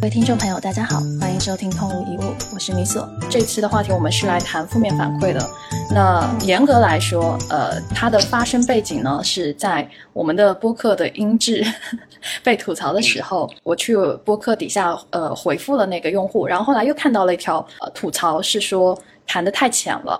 各位听众朋友，大家好，欢迎收听空无一物，我是米索。这次的话题我们是来谈负面反馈的。那严格来说，呃，它的发生背景呢是在我们的播客的音质 被吐槽的时候，我去播客底下呃回复了那个用户，然后后来又看到了一条呃吐槽，是说谈的太浅了，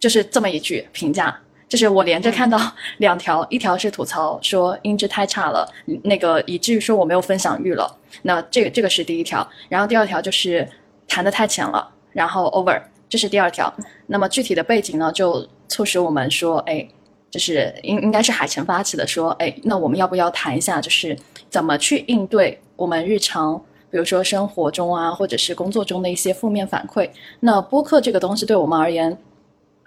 就是这么一句评价。就是我连着看到 两条，一条是吐槽说音质太差了，那个以至于说我没有分享欲了。那这个这个是第一条，然后第二条就是谈的太浅了，然后 over，这是第二条。那么具体的背景呢，就促使我们说，哎，就是应应该是海晨发起的，说，哎，那我们要不要谈一下，就是怎么去应对我们日常，比如说生活中啊，或者是工作中的一些负面反馈？那播客这个东西对我们而言。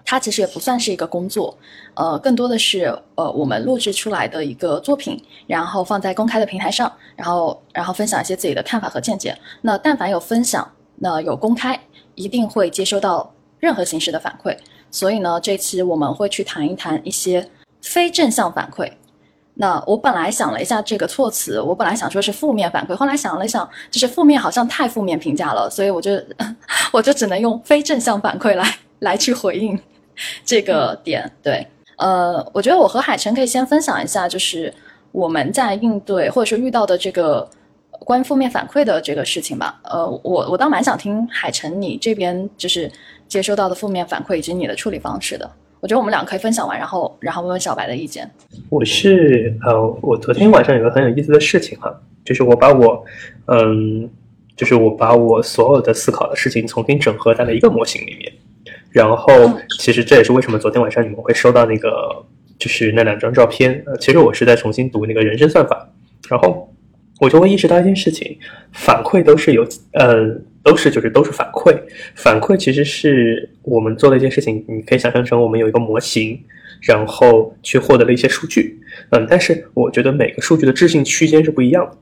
它其实也不算是一个工作，呃，更多的是呃我们录制出来的一个作品，然后放在公开的平台上，然后然后分享一些自己的看法和见解。那但凡有分享，那有公开，一定会接收到任何形式的反馈。所以呢，这期我们会去谈一谈一些非正向反馈。那我本来想了一下这个措辞，我本来想说是负面反馈，后来想了想，就是负面好像太负面评价了，所以我就 我就只能用非正向反馈来来去回应。这个点对，呃，我觉得我和海晨可以先分享一下，就是我们在应对或者说遇到的这个关于负面反馈的这个事情吧。呃，我我倒蛮想听海晨你这边就是接收到的负面反馈以及你的处理方式的。我觉得我们俩可以分享完，然后然后问问小白的意见。我是呃，我昨天晚上有个很有意思的事情哈，就是我把我嗯，就是我把我所有的思考的事情重新整合在了一个模型里面。然后，其实这也是为什么昨天晚上你们会收到那个，就是那两张照片。呃，其实我是在重新读那个人生算法，然后我就会意识到一件事情：反馈都是有，呃，都是就是都是反馈。反馈其实是我们做的一件事情，你可以想象成我们有一个模型，然后去获得了一些数据。嗯，但是我觉得每个数据的置信区间是不一样的，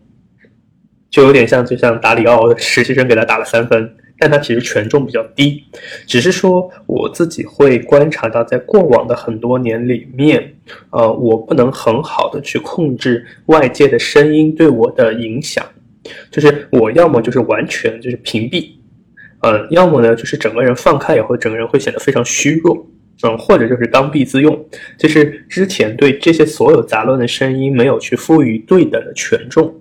就有点像就像达里奥的实习生给他打了三分。但它其实权重比较低，只是说我自己会观察到，在过往的很多年里面，呃，我不能很好的去控制外界的声音对我的影响，就是我要么就是完全就是屏蔽，呃，要么呢就是整个人放开以后，整个人会显得非常虚弱，嗯，或者就是刚愎自用，就是之前对这些所有杂乱的声音没有去赋予对等的权重。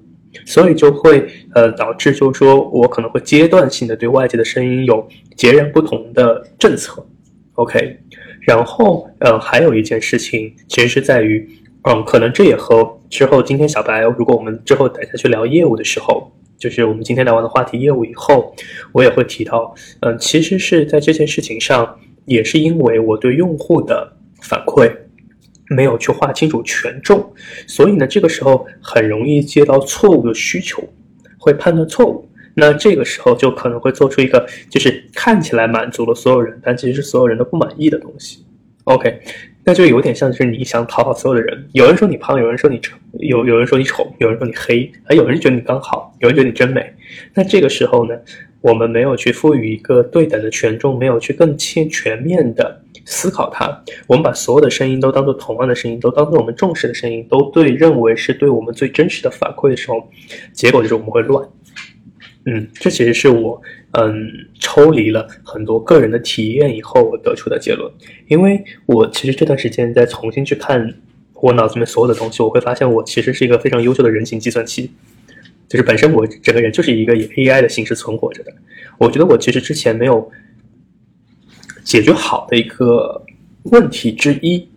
所以就会呃导致，就是说我可能会阶段性的对外界的声音有截然不同的政策，OK，然后呃还有一件事情，其实是在于，嗯，可能这也和之后今天小白，如果我们之后等下去聊业务的时候，就是我们今天聊完的话题业务以后，我也会提到，嗯，其实是在这件事情上，也是因为我对用户的反馈。没有去划清楚权重，所以呢，这个时候很容易接到错误的需求，会判断错误。那这个时候就可能会做出一个就是看起来满足了所有人，但其实是所有人都不满意的东西。OK，那就有点像是你想讨好所有的人，有人说你胖，有人说你丑，有有人说你丑，有人说你黑，还有人觉得你刚好，有人觉得你真美。那这个时候呢，我们没有去赋予一个对等的权重，没有去更全全面的。思考它，我们把所有的声音都当做同样的声音，都当做我们重视的声音，都对认为是对我们最真实的反馈的时候，结果就是我们会乱。嗯，这其实是我嗯抽离了很多个人的体验以后我得出的结论。因为我其实这段时间在重新去看我脑子里面所有的东西，我会发现我其实是一个非常优秀的人形计算器，就是本身我整个人就是一个以 AI 的形式存活着的。我觉得我其实之前没有。解决好的一个问题之一，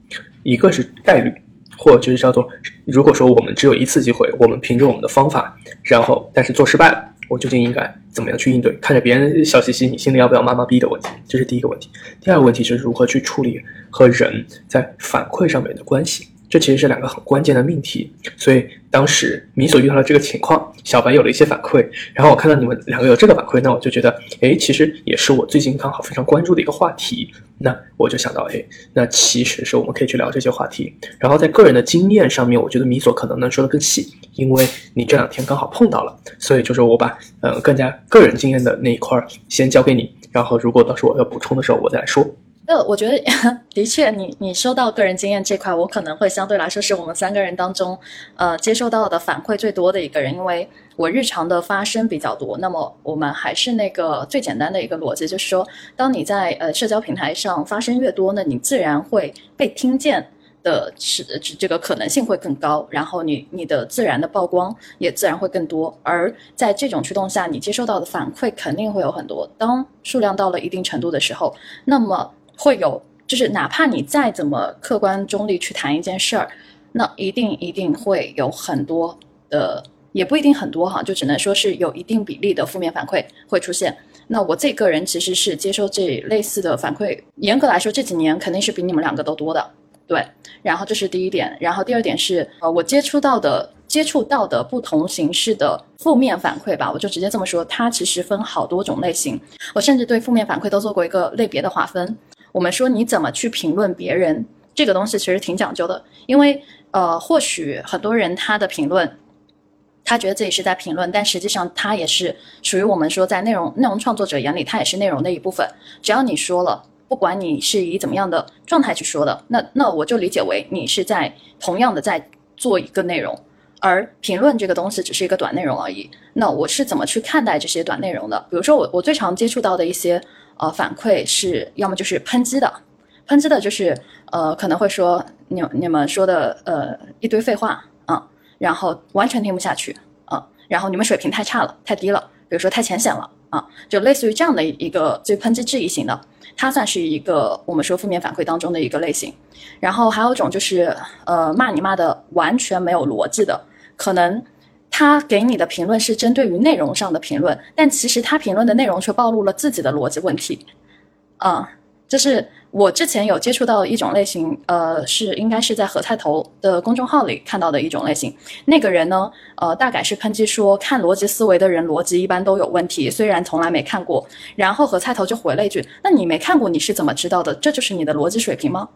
一个是概率，或者就是叫做，如果说我们只有一次机会，我们凭着我们的方法，然后但是做失败了，我究竟应该怎么样去应对？看着别人笑嘻嘻，你心里要不要妈妈逼的问题？这是第一个问题。第二个问题是如何去处理和人在反馈上面的关系。这其实是两个很关键的命题，所以当时米所遇到了这个情况，小白有了一些反馈，然后我看到你们两个有这个反馈，那我就觉得，哎，其实也是我最近刚好非常关注的一个话题，那我就想到，哎，那其实是我们可以去聊这些话题。然后在个人的经验上面，我觉得米所可能能说的更细，因为你这两天刚好碰到了，所以就是我把呃更加个人经验的那一块先交给你，然后如果到时候我要补充的时候，我再来说。那我觉得 的确，你你说到个人经验这块，我可能会相对来说是我们三个人当中，呃，接受到的反馈最多的一个人，因为我日常的发声比较多。那么我们还是那个最简单的一个逻辑，就是说，当你在呃社交平台上发声越多，呢你自然会被听见。的是这个可能性会更高，然后你你的自然的曝光也自然会更多，而在这种驱动下，你接收到的反馈肯定会有很多。当数量到了一定程度的时候，那么会有就是哪怕你再怎么客观中立去谈一件事儿，那一定一定会有很多的，也不一定很多哈，就只能说是有一定比例的负面反馈会出现。那我这个人其实是接收这类似的反馈，严格来说这几年肯定是比你们两个都多的。对，然后这是第一点，然后第二点是，呃，我接触到的接触到的不同形式的负面反馈吧，我就直接这么说，它其实分好多种类型。我甚至对负面反馈都做过一个类别的划分。我们说你怎么去评论别人这个东西，其实挺讲究的，因为呃，或许很多人他的评论，他觉得自己是在评论，但实际上他也是属于我们说在内容内容创作者眼里，他也是内容的一部分。只要你说了。不管你是以怎么样的状态去说的，那那我就理解为你是在同样的在做一个内容，而评论这个东西只是一个短内容而已。那我是怎么去看待这些短内容的？比如说我我最常接触到的一些呃反馈是，要么就是抨击的，抨击的就是呃可能会说你你们说的呃一堆废话啊，然后完全听不下去啊，然后你们水平太差了，太低了，比如说太浅显了啊，就类似于这样的一个最抨击质疑型的。它算是一个我们说负面反馈当中的一个类型，然后还有一种就是呃骂你骂的完全没有逻辑的，可能他给你的评论是针对于内容上的评论，但其实他评论的内容却暴露了自己的逻辑问题，啊，就是。我之前有接触到一种类型，呃，是应该是在何菜头的公众号里看到的一种类型。那个人呢，呃，大概是抨击说看逻辑思维的人逻辑一般都有问题，虽然从来没看过。然后何菜头就回了一句：“那你没看过，你是怎么知道的？这就是你的逻辑水平吗？”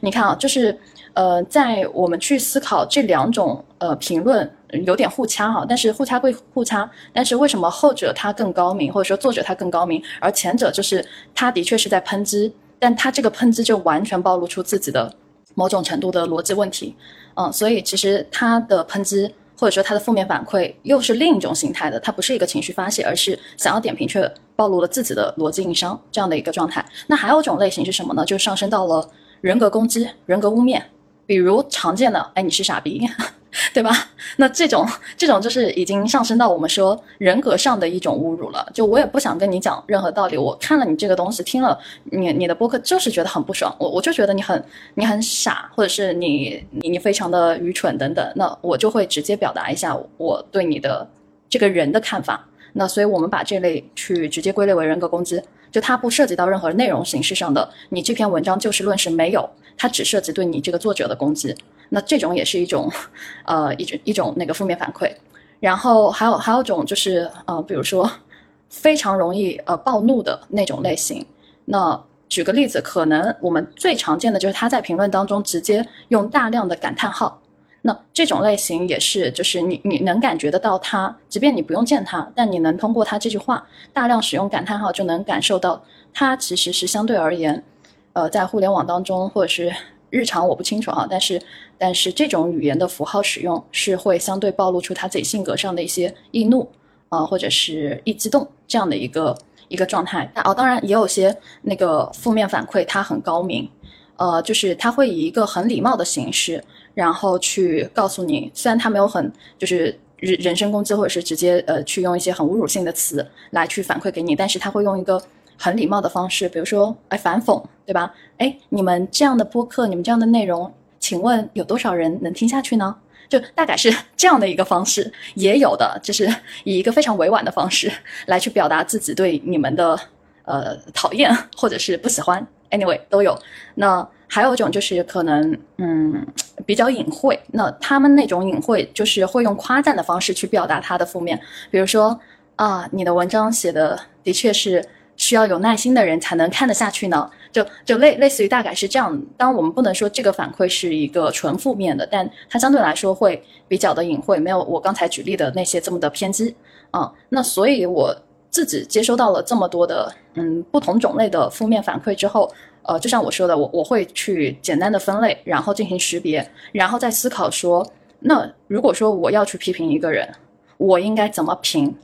你看啊，就是呃，在我们去思考这两种呃评论有点互掐哈，但是互掐归互掐，但是为什么后者他更高明，或者说作者他更高明，而前者就是他的确是在抨击。但他这个喷子就完全暴露出自己的某种程度的逻辑问题，嗯，所以其实他的喷子或者说他的负面反馈又是另一种形态的，他不是一个情绪发泄，而是想要点评却暴露了自己的逻辑硬伤这样的一个状态。那还有一种类型是什么呢？就上升到了人格攻击、人格污蔑，比如常见的，哎，你是傻逼。对吧？那这种这种就是已经上升到我们说人格上的一种侮辱了。就我也不想跟你讲任何道理，我看了你这个东西，听了你你的播客，就是觉得很不爽。我我就觉得你很你很傻，或者是你你你非常的愚蠢等等。那我就会直接表达一下我对你的这个人的看法。那所以我们把这类去直接归类为人格攻击，就它不涉及到任何内容形式上的，你这篇文章就事论事没有，它只涉及对你这个作者的攻击。那这种也是一种，呃，一种一种那个负面反馈，然后还有还有种就是呃，比如说非常容易呃暴怒的那种类型。那举个例子，可能我们最常见的就是他在评论当中直接用大量的感叹号。那这种类型也是，就是你你能感觉得到他，即便你不用见他，但你能通过他这句话大量使用感叹号，就能感受到他其实是相对而言，呃，在互联网当中或者是。日常我不清楚啊，但是但是这种语言的符号使用是会相对暴露出他自己性格上的一些易怒啊，或者是易激动这样的一个一个状态。哦，当然也有些那个负面反馈，他很高明，呃，就是他会以一个很礼貌的形式，然后去告诉你，虽然他没有很就是人人身攻击，或者是直接呃去用一些很侮辱性的词来去反馈给你，但是他会用一个。很礼貌的方式，比如说，哎，反讽，对吧？哎，你们这样的播客，你们这样的内容，请问有多少人能听下去呢？就大概是这样的一个方式，也有的，就是以一个非常委婉的方式来去表达自己对你们的呃讨厌或者是不喜欢，anyway 都有。那还有一种就是可能嗯比较隐晦，那他们那种隐晦就是会用夸赞的方式去表达他的负面，比如说啊，你的文章写的的确是。需要有耐心的人才能看得下去呢，就就类类似于大概是这样。当，我们不能说这个反馈是一个纯负面的，但它相对来说会比较的隐晦，没有我刚才举例的那些这么的偏激啊。那所以我自己接收到了这么多的嗯不同种类的负面反馈之后，呃，就像我说的，我我会去简单的分类，然后进行识别，然后再思考说，那如果说我要去批评一个人，我应该怎么评？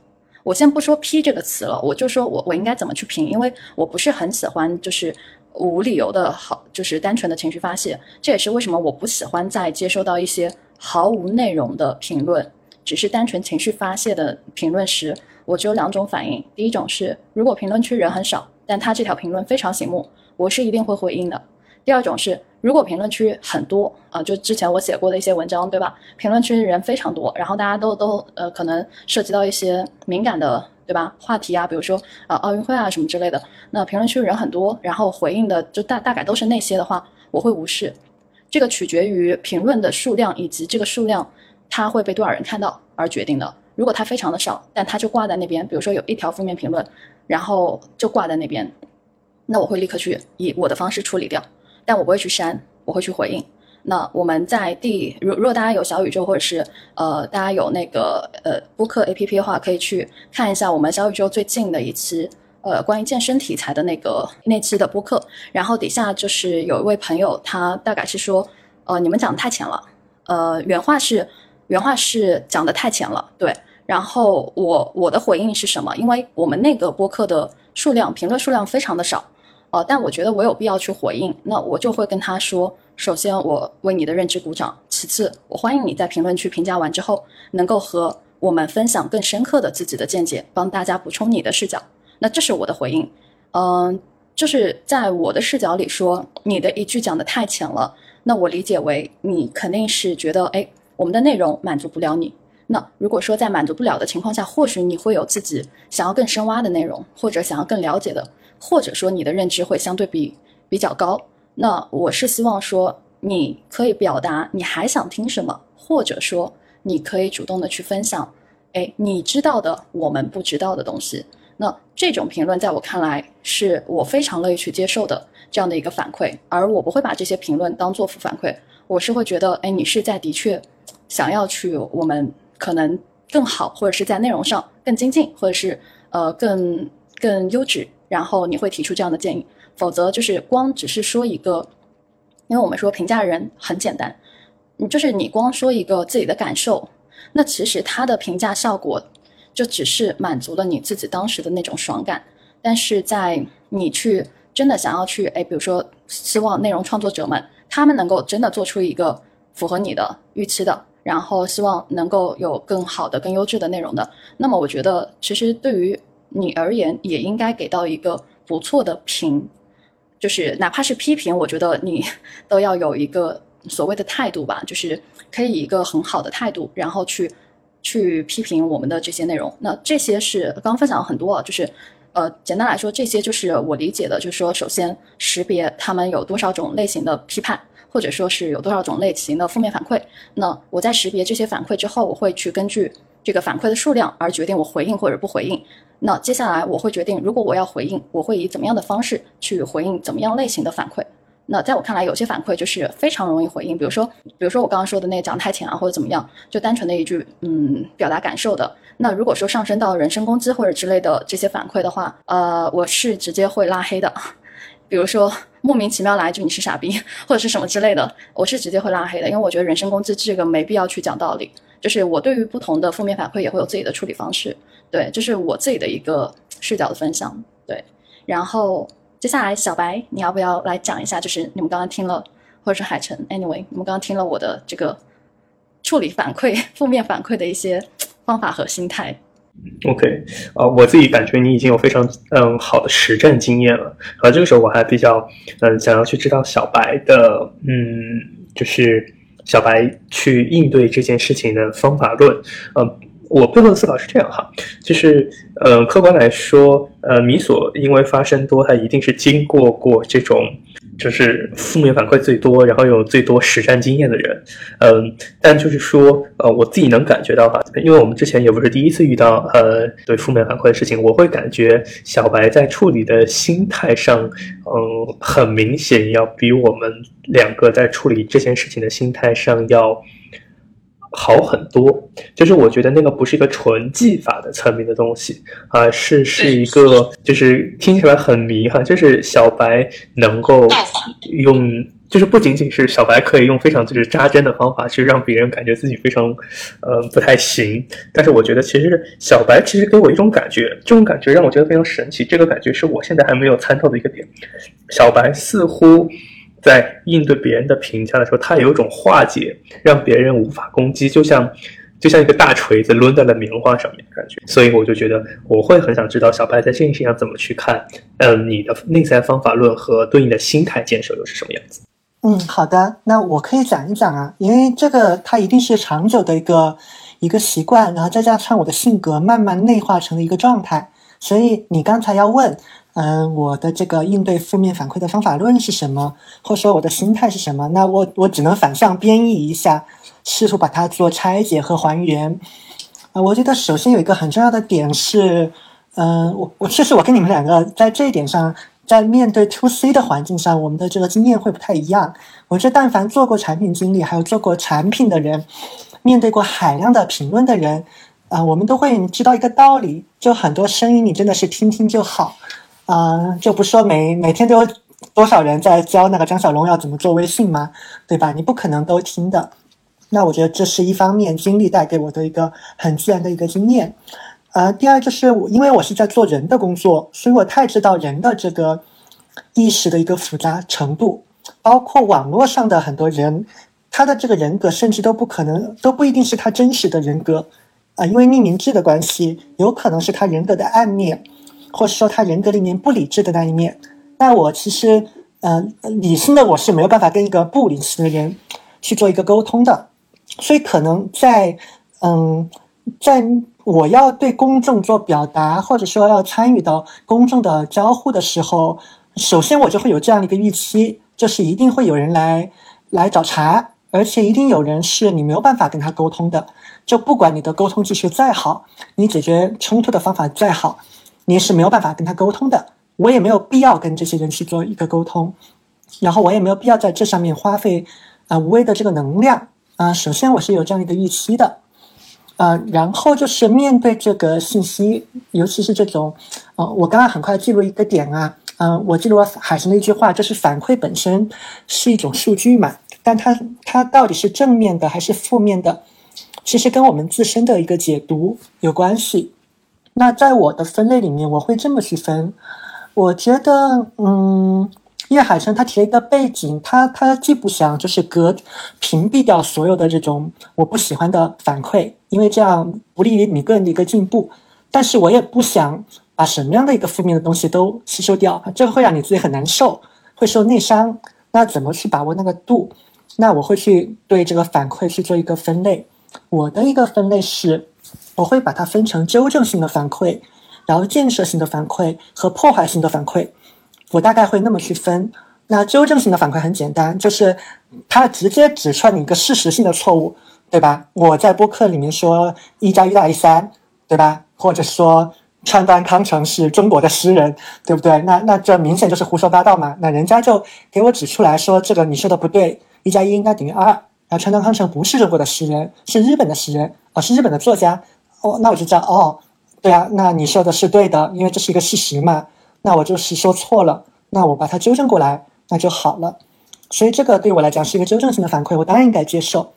我先不说“批”这个词了，我就说我我应该怎么去评，因为我不是很喜欢就是无理由的好，就是单纯的情绪发泄。这也是为什么我不喜欢在接收到一些毫无内容的评论，只是单纯情绪发泄的评论时，我只有两种反应。第一种是，如果评论区人很少，但他这条评论非常醒目，我是一定会回应的。第二种是，如果评论区很多啊，就之前我写过的一些文章，对吧？评论区人非常多，然后大家都都呃，可能涉及到一些敏感的，对吧？话题啊，比如说啊奥运会啊什么之类的，那评论区人很多，然后回应的就大大概都是那些的话，我会无视。这个取决于评论的数量以及这个数量它会被多少人看到而决定的。如果它非常的少，但它就挂在那边，比如说有一条负面评论，然后就挂在那边，那我会立刻去以我的方式处理掉。但我不会去删，我会去回应。那我们在第，如如果大家有小宇宙或者是呃，大家有那个呃播客 A P P 的话，可以去看一下我们小宇宙最近的一期呃关于健身题材的那个那期的播客。然后底下就是有一位朋友，他大概是说，呃，你们讲的太浅了。呃，原话是原话是讲的太浅了，对。然后我我的回应是什么？因为我们那个播客的数量评论数量非常的少。哦，但我觉得我有必要去回应，那我就会跟他说：首先，我为你的认知鼓掌；其次，我欢迎你在评论区评价完之后，能够和我们分享更深刻的自己的见解，帮大家补充你的视角。那这是我的回应。嗯，就是在我的视角里说，你的一句讲的太浅了，那我理解为你肯定是觉得，哎，我们的内容满足不了你。那如果说在满足不了的情况下，或许你会有自己想要更深挖的内容，或者想要更了解的。或者说你的认知会相对比比较高，那我是希望说你可以表达你还想听什么，或者说你可以主动的去分享，哎，你知道的我们不知道的东西。那这种评论在我看来是我非常乐意去接受的这样的一个反馈，而我不会把这些评论当做负反馈，我是会觉得，哎，你是在的确想要去我们可能更好，或者是在内容上更精进，或者是呃更更优质。然后你会提出这样的建议，否则就是光只是说一个，因为我们说评价人很简单，你就是你光说一个自己的感受，那其实他的评价效果就只是满足了你自己当时的那种爽感，但是在你去真的想要去，哎，比如说希望内容创作者们他们能够真的做出一个符合你的预期的，然后希望能够有更好的、更优质的内容的，那么我觉得其实对于。你而言也应该给到一个不错的评，就是哪怕是批评，我觉得你 都要有一个所谓的态度吧，就是可以一个很好的态度，然后去去批评我们的这些内容。那这些是刚刚分享了很多，就是呃，简单来说，这些就是我理解的，就是说，首先识别他们有多少种类型的批判，或者说是有多少种类型的负面反馈。那我在识别这些反馈之后，我会去根据。这个反馈的数量而决定我回应或者不回应。那接下来我会决定，如果我要回应，我会以怎么样的方式去回应怎么样类型的反馈。那在我看来，有些反馈就是非常容易回应，比如说，比如说我刚刚说的那个讲太浅啊，或者怎么样，就单纯的一句嗯表达感受的。那如果说上升到人身攻击或者之类的这些反馈的话，呃，我是直接会拉黑的。比如说莫名其妙来一句你是傻逼 或者是什么之类的，我是直接会拉黑的，因为我觉得人身攻击这个没必要去讲道理。就是我对于不同的负面反馈也会有自己的处理方式，对，就是我自己的一个视角的分享，对。然后接下来小白，你要不要来讲一下？就是你们刚刚听了，或者是海晨，anyway，你们刚刚听了我的这个处理反馈、负面反馈的一些方法和心态。OK，啊，我自己感觉你已经有非常嗯好的实战经验了。而这个时候我还比较嗯想要去知道小白的嗯就是。小白去应对这件事情的方法论，呃，我背后的思考是这样哈，就是，呃，客观来说，呃，米索因为发生多，他一定是经过过这种。就是负面反馈最多，然后有最多实战经验的人，嗯，但就是说，呃，我自己能感觉到哈，因为我们之前也不是第一次遇到，呃，对负面反馈的事情，我会感觉小白在处理的心态上，嗯，很明显要比我们两个在处理这件事情的心态上要，好很多。就是我觉得那个不是一个纯技法的层面的东西，啊是是一个就是听起来很迷哈，就是小白能够用。就是不仅仅是小白可以用非常就是扎针的方法去让别人感觉自己非常，呃不太行，但是我觉得其实小白其实给我一种感觉，这种感觉让我觉得非常神奇。这个感觉是我现在还没有参透的一个点。小白似乎在应对别人的评价的时候，他有一种化解，让别人无法攻击，就像就像一个大锤子抡在了棉花上面的感觉。所以我就觉得我会很想知道小白在这件事情上怎么去看，嗯，你的内在方法论和对应的心态建设又是什么样子？嗯，好的，那我可以讲一讲啊，因为这个它一定是长久的一个一个习惯，然后再加上我的性格慢慢内化成了一个状态，所以你刚才要问，嗯，我的这个应对负面反馈的方法论是什么，或者说我的心态是什么？那我我只能反向编译一下，试图把它做拆解和还原。啊，我觉得首先有一个很重要的点是，嗯，我我其实我跟你们两个在这一点上。在面对 to C 的环境上，我们的这个经验会不太一样。我觉得，但凡做过产品经理，还有做过产品的人，面对过海量的评论的人，啊，我们都会知道一个道理：就很多声音，你真的是听听就好，啊，就不说每每天都有多少人在教那个张小龙要怎么做微信吗？对吧？你不可能都听的。那我觉得这是一方面经历带给我的一个很自然的一个经验。呃，第二就是我，因为我是在做人的工作，所以我太知道人的这个意识的一个复杂程度，包括网络上的很多人，他的这个人格甚至都不可能，都不一定是他真实的人格，啊，因为匿名制的关系，有可能是他人格的暗面，或是说他人格里面不理智的那一面。那我其实，呃，理性的我是没有办法跟一个不理性的人去做一个沟通的，所以可能在，嗯，在。我要对公众做表达，或者说要参与到公众的交互的时候，首先我就会有这样的一个预期，就是一定会有人来来找茬，而且一定有人是你没有办法跟他沟通的。就不管你的沟通技术再好，你解决冲突的方法再好，你是没有办法跟他沟通的。我也没有必要跟这些人去做一个沟通，然后我也没有必要在这上面花费啊无谓的这个能量啊。首先我是有这样一个预期的。呃，然后就是面对这个信息，尤其是这种，呃，我刚刚很快记录一个点啊，嗯，我记录了海神的一句话，就是反馈本身是一种数据嘛，但它它到底是正面的还是负面的，其实跟我们自身的一个解读有关系。那在我的分类里面，我会这么去分，我觉得，嗯。叶海生他提了一个背景，他他既不想就是隔屏蔽掉所有的这种我不喜欢的反馈，因为这样不利于你个人的一个进步，但是我也不想把什么样的一个负面的东西都吸收掉，这个会让你自己很难受，会受内伤。那怎么去把握那个度？那我会去对这个反馈去做一个分类。我的一个分类是，我会把它分成纠正性的反馈，然后建设性的反馈和破坏性的反馈。我大概会那么去分，那纠正性的反馈很简单，就是它直接指出你一个事实性的错误，对吧？我在播客里面说一加一大于三，对吧？或者说川端康成是中国的诗人，对不对？那那这明显就是胡说八道嘛。那人家就给我指出来说这个你说的不对，一加一应该等于二。然后川端康成不是中国的诗人，是日本的诗人啊，是日本的作家。哦，那我就知道哦，对啊，那你说的是对的，因为这是一个事实嘛。那我就是说错了，那我把它纠正过来，那就好了。所以这个对我来讲是一个纠正性的反馈，我当然应该接受。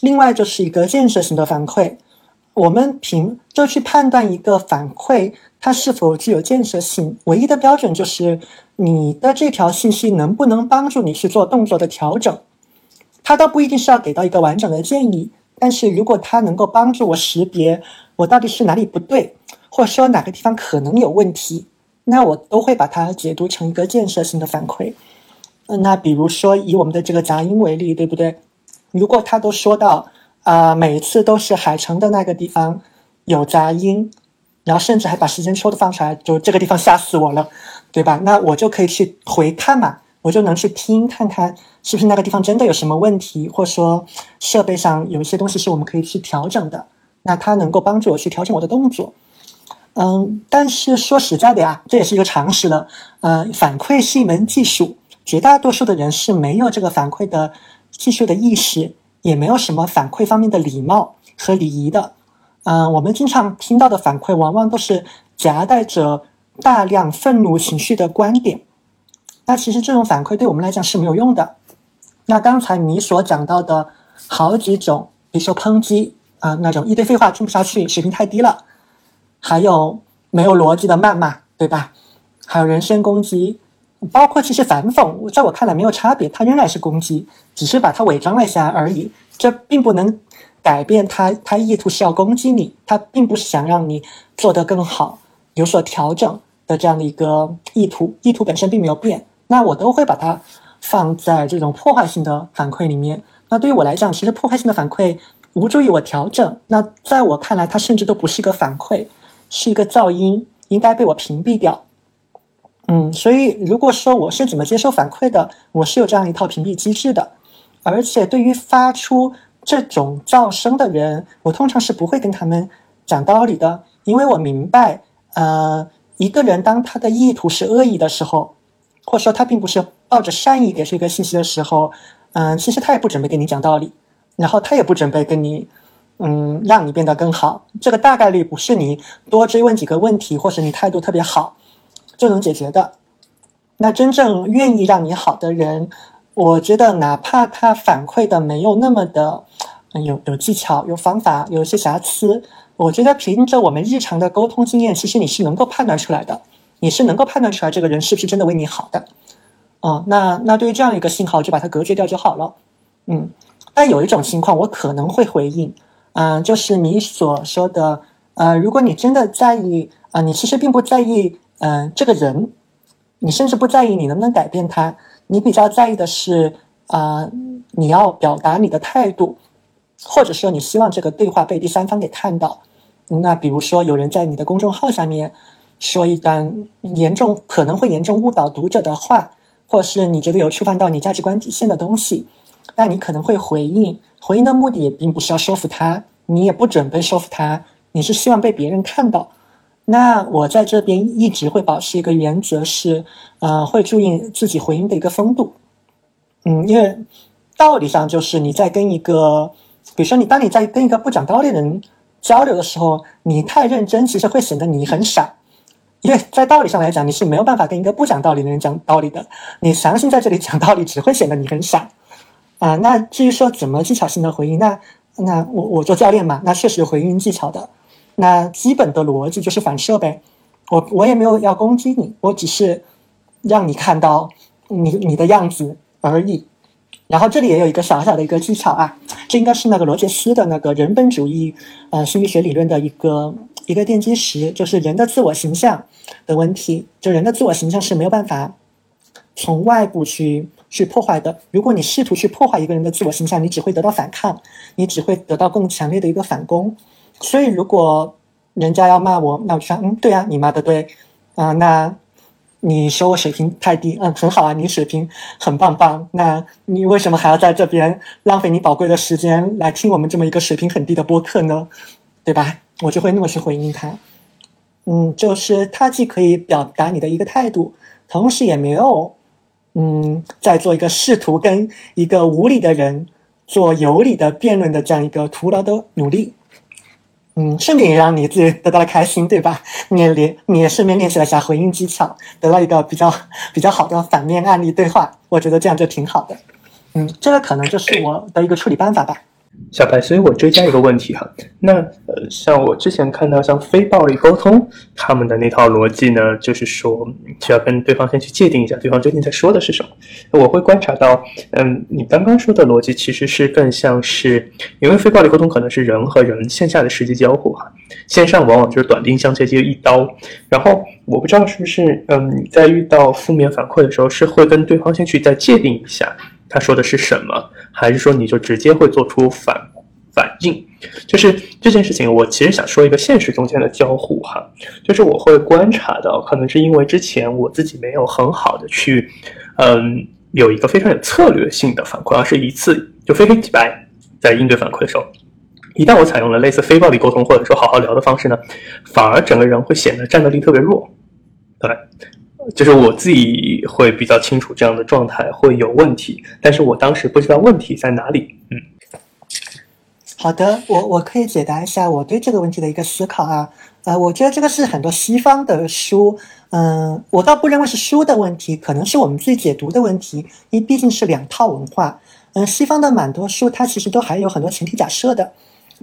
另外就是一个建设性的反馈，我们凭就去判断一个反馈它是否具有建设性，唯一的标准就是你的这条信息能不能帮助你去做动作的调整。它倒不一定是要给到一个完整的建议，但是如果它能够帮助我识别我到底是哪里不对，或者说哪个地方可能有问题。那我都会把它解读成一个建设性的反馈。那比如说以我们的这个杂音为例，对不对？如果他都说到啊，每次都是海城的那个地方有杂音，然后甚至还把时间戳的放出来，就这个地方吓死我了，对吧？那我就可以去回看嘛，我就能去听看看是不是那个地方真的有什么问题，或者说设备上有一些东西是我们可以去调整的。那它能够帮助我去调整我的动作。嗯，但是说实在的呀，这也是一个常识了。呃，反馈是一门技术，绝大多数的人是没有这个反馈的技术的意识，也没有什么反馈方面的礼貌和礼仪的。嗯，我们经常听到的反馈，往往都是夹带着大量愤怒情绪的观点。那其实这种反馈对我们来讲是没有用的。那刚才你所讲到的好几种，比如说抨击啊，那种一堆废话听不下去，水平太低了，还有没有逻辑的谩骂，对吧？还有人身攻击，包括其实反讽，在我看来没有差别，它仍然是攻击，只是把它伪装了一下而已。这并不能。改变他，他意图是要攻击你，他并不是想让你做得更好、有所调整的这样的一个意图，意图本身并没有变。那我都会把它放在这种破坏性的反馈里面。那对于我来讲，其实破坏性的反馈无助于我调整。那在我看来，它甚至都不是一个反馈，是一个噪音，应该被我屏蔽掉。嗯，所以如果说我是怎么接受反馈的，我是有这样一套屏蔽机制的，而且对于发出。这种噪声的人，我通常是不会跟他们讲道理的，因为我明白，呃，一个人当他的意图是恶意的时候，或者说他并不是抱着善意给出一个信息的时候，嗯，其实他也不准备跟你讲道理，然后他也不准备跟你，嗯，让你变得更好。这个大概率不是你多追问几个问题，或是你态度特别好就能解决的。那真正愿意让你好的人。我觉得，哪怕他反馈的没有那么的有有技巧、有方法、有一些瑕疵，我觉得凭着我们日常的沟通经验，其实你是能够判断出来的，你是能够判断出来这个人是不是真的为你好的。哦，那那对于这样一个信号，就把它隔绝掉就好了。嗯，但有一种情况我可能会回应，嗯，就是你所说的，呃，如果你真的在意，啊，你其实并不在意，嗯，这个人，你甚至不在意你能不能改变他。你比较在意的是，啊，你要表达你的态度，或者说你希望这个对话被第三方给看到。那比如说有人在你的公众号下面说一段严重可能会严重误导读者的话，或是你觉得有触犯到你价值观底线的东西，那你可能会回应。回应的目的也并不是要说服他，你也不准备说服他，你是希望被别人看到。那我在这边一直会保持一个原则是，呃，会注意自己回应的一个风度，嗯，因为道理上就是你在跟一个，比如说你当你在跟一个不讲道理的人交流的时候，你太认真，其实会显得你很傻，因为在道理上来讲，你是没有办法跟一个不讲道理的人讲道理的，你强行在这里讲道理，只会显得你很傻，啊，那至于说怎么技巧性的回应，那那我我做教练嘛，那确实有回应技巧的。那基本的逻辑就是反射呗，我我也没有要攻击你，我只是让你看到你你的样子而已。然后这里也有一个小小的一个技巧啊，这应该是那个罗杰斯的那个人本主义呃心理学理论的一个一个奠基石，就是人的自我形象的问题。就人的自我形象是没有办法从外部去去破坏的。如果你试图去破坏一个人的自我形象，你只会得到反抗，你只会得到更强烈的一个反攻。所以，如果人家要骂我，那我就说，嗯，对啊，你骂的对，啊，那你说我水平太低，嗯，很好啊，你水平很棒棒，那你为什么还要在这边浪费你宝贵的时间来听我们这么一个水平很低的播客呢？对吧？我就会那么去回应他，嗯，就是他既可以表达你的一个态度，同时也没有，嗯，在做一个试图跟一个无理的人做有理的辩论的这样一个徒劳的努力。嗯，顺便也让你自己得到了开心，对吧？你也练，你也顺便练习了一下回应技巧，得到一个比较比较好的反面案例对话，我觉得这样就挺好的。嗯，这个可能就是我的一个处理办法吧。小白，所以我追加一个问题哈，那呃，像我之前看到像非暴力沟通他们的那套逻辑呢，就是说需要跟对方先去界定一下对方究竟在说的是什么。我会观察到，嗯，你刚刚说的逻辑其实是更像是，因为非暴力沟通可能是人和人线下的实际交互哈，线上往往就是短兵相接，就一刀。然后我不知道是不是，嗯，在遇到负面反馈的时候，是会跟对方先去再界定一下。他说的是什么？还是说你就直接会做出反反应？就是这件事情，我其实想说一个现实中间的交互哈，就是我会观察到，可能是因为之前我自己没有很好的去，嗯，有一个非常有策略性的反馈，而是一次就非黑即白，在应对反馈的时候，一旦我采用了类似非暴力沟通或者说好好聊的方式呢，反而整个人会显得战斗力特别弱，对。就是我自己会比较清楚这样的状态会有问题，但是我当时不知道问题在哪里。嗯，好的，我我可以解答一下我对这个问题的一个思考啊。呃，我觉得这个是很多西方的书，嗯，我倒不认为是书的问题，可能是我们自己解读的问题，因为毕竟是两套文化。嗯，西方的蛮多书，它其实都还有很多前提假设的，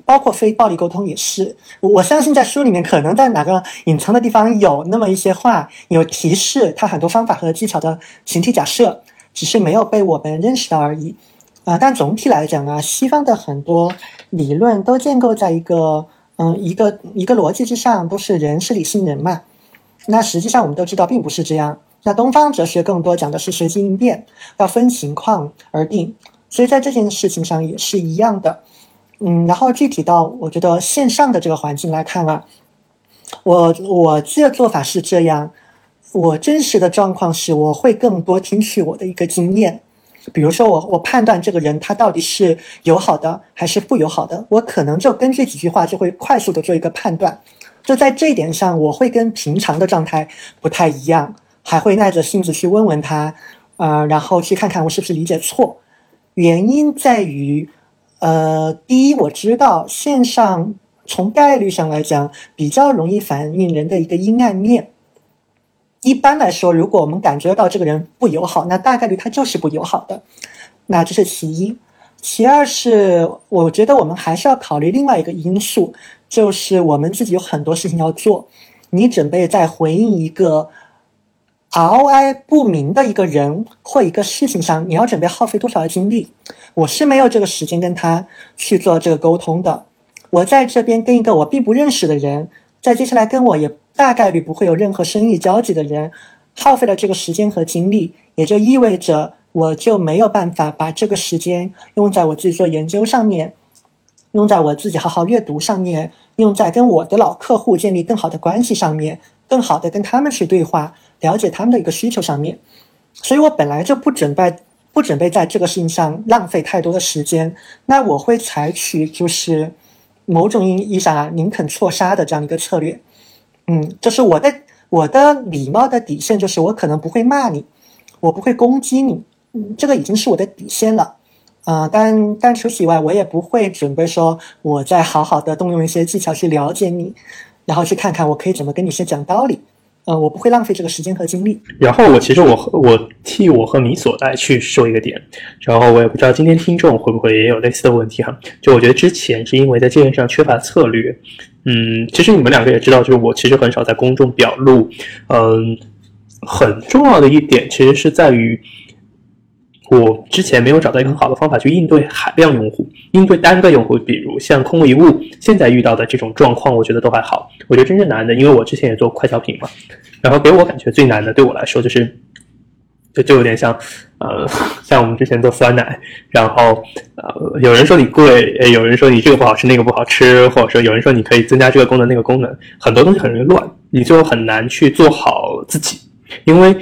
包括非暴力沟通也是。我相信在书里面，可能在哪个隐藏的地方有那么一些话，有提示它很多方法和技巧的前提假设，只是没有被我们认识到而已。啊，但总体来讲啊，西方的很多理论都建构在一个。嗯，一个一个逻辑之上，都是人是理性人嘛。那实际上我们都知道，并不是这样。那东方哲学更多讲的是随机应变，要分情况而定。所以在这件事情上也是一样的。嗯，然后具体到我觉得线上的这个环境来看啊，我我自己的做法是这样。我真实的状况是，我会更多听取我的一个经验。比如说我我判断这个人他到底是友好的还是不友好的，我可能就根据几句话就会快速的做一个判断。就在这一点上，我会跟平常的状态不太一样，还会耐着性子去问问他，呃，然后去看看我是不是理解错。原因在于，呃，第一我知道线上从概率上来讲比较容易反映人的一个阴暗面。一般来说，如果我们感觉到这个人不友好，那大概率他就是不友好的。那这是其一，其二是我觉得我们还是要考虑另外一个因素，就是我们自己有很多事情要做。你准备在回应一个 ROI 不明的一个人或一个事情上，你要准备耗费多少的精力？我是没有这个时间跟他去做这个沟通的。我在这边跟一个我并不认识的人，在接下来跟我也。大概率不会有任何生意交集的人，耗费了这个时间和精力，也就意味着我就没有办法把这个时间用在我自己做研究上面，用在我自己好好阅读上面，用在跟我的老客户建立更好的关系上面，更好的跟他们去对话，了解他们的一个需求上面。所以我本来就不准备不准备在这个事情上浪费太多的时间，那我会采取就是某种意义上啊宁肯错杀的这样一个策略。嗯，就是我的我的礼貌的底线，就是我可能不会骂你，我不会攻击你，嗯，这个已经是我的底线了，啊，但但除此以外，我也不会准备说我再好好的动用一些技巧去了解你，然后去看看我可以怎么跟你先讲道理。呃，我不会浪费这个时间和精力。然后我其实我和我替我和米所来去说一个点，然后我也不知道今天听众会不会也有类似的问题哈。就我觉得之前是因为在这件事上缺乏策略，嗯，其实你们两个也知道，就是我其实很少在公众表露，嗯，很重要的一点其实是在于。我之前没有找到一个很好的方法去应对海量用户，应对单个用户，比如像空无一物，现在遇到的这种状况，我觉得都还好。我觉得真正难的，因为我之前也做快消品嘛，然后给我感觉最难的，对我来说就是，就 就有点像，呃，像我们之前做酸奶，然后呃，有人说你贵，有人说你这个不好吃，那个不好吃，或者说有人说你可以增加这个功能那个功能，很多东西很容易乱，你就很难去做好自己。因为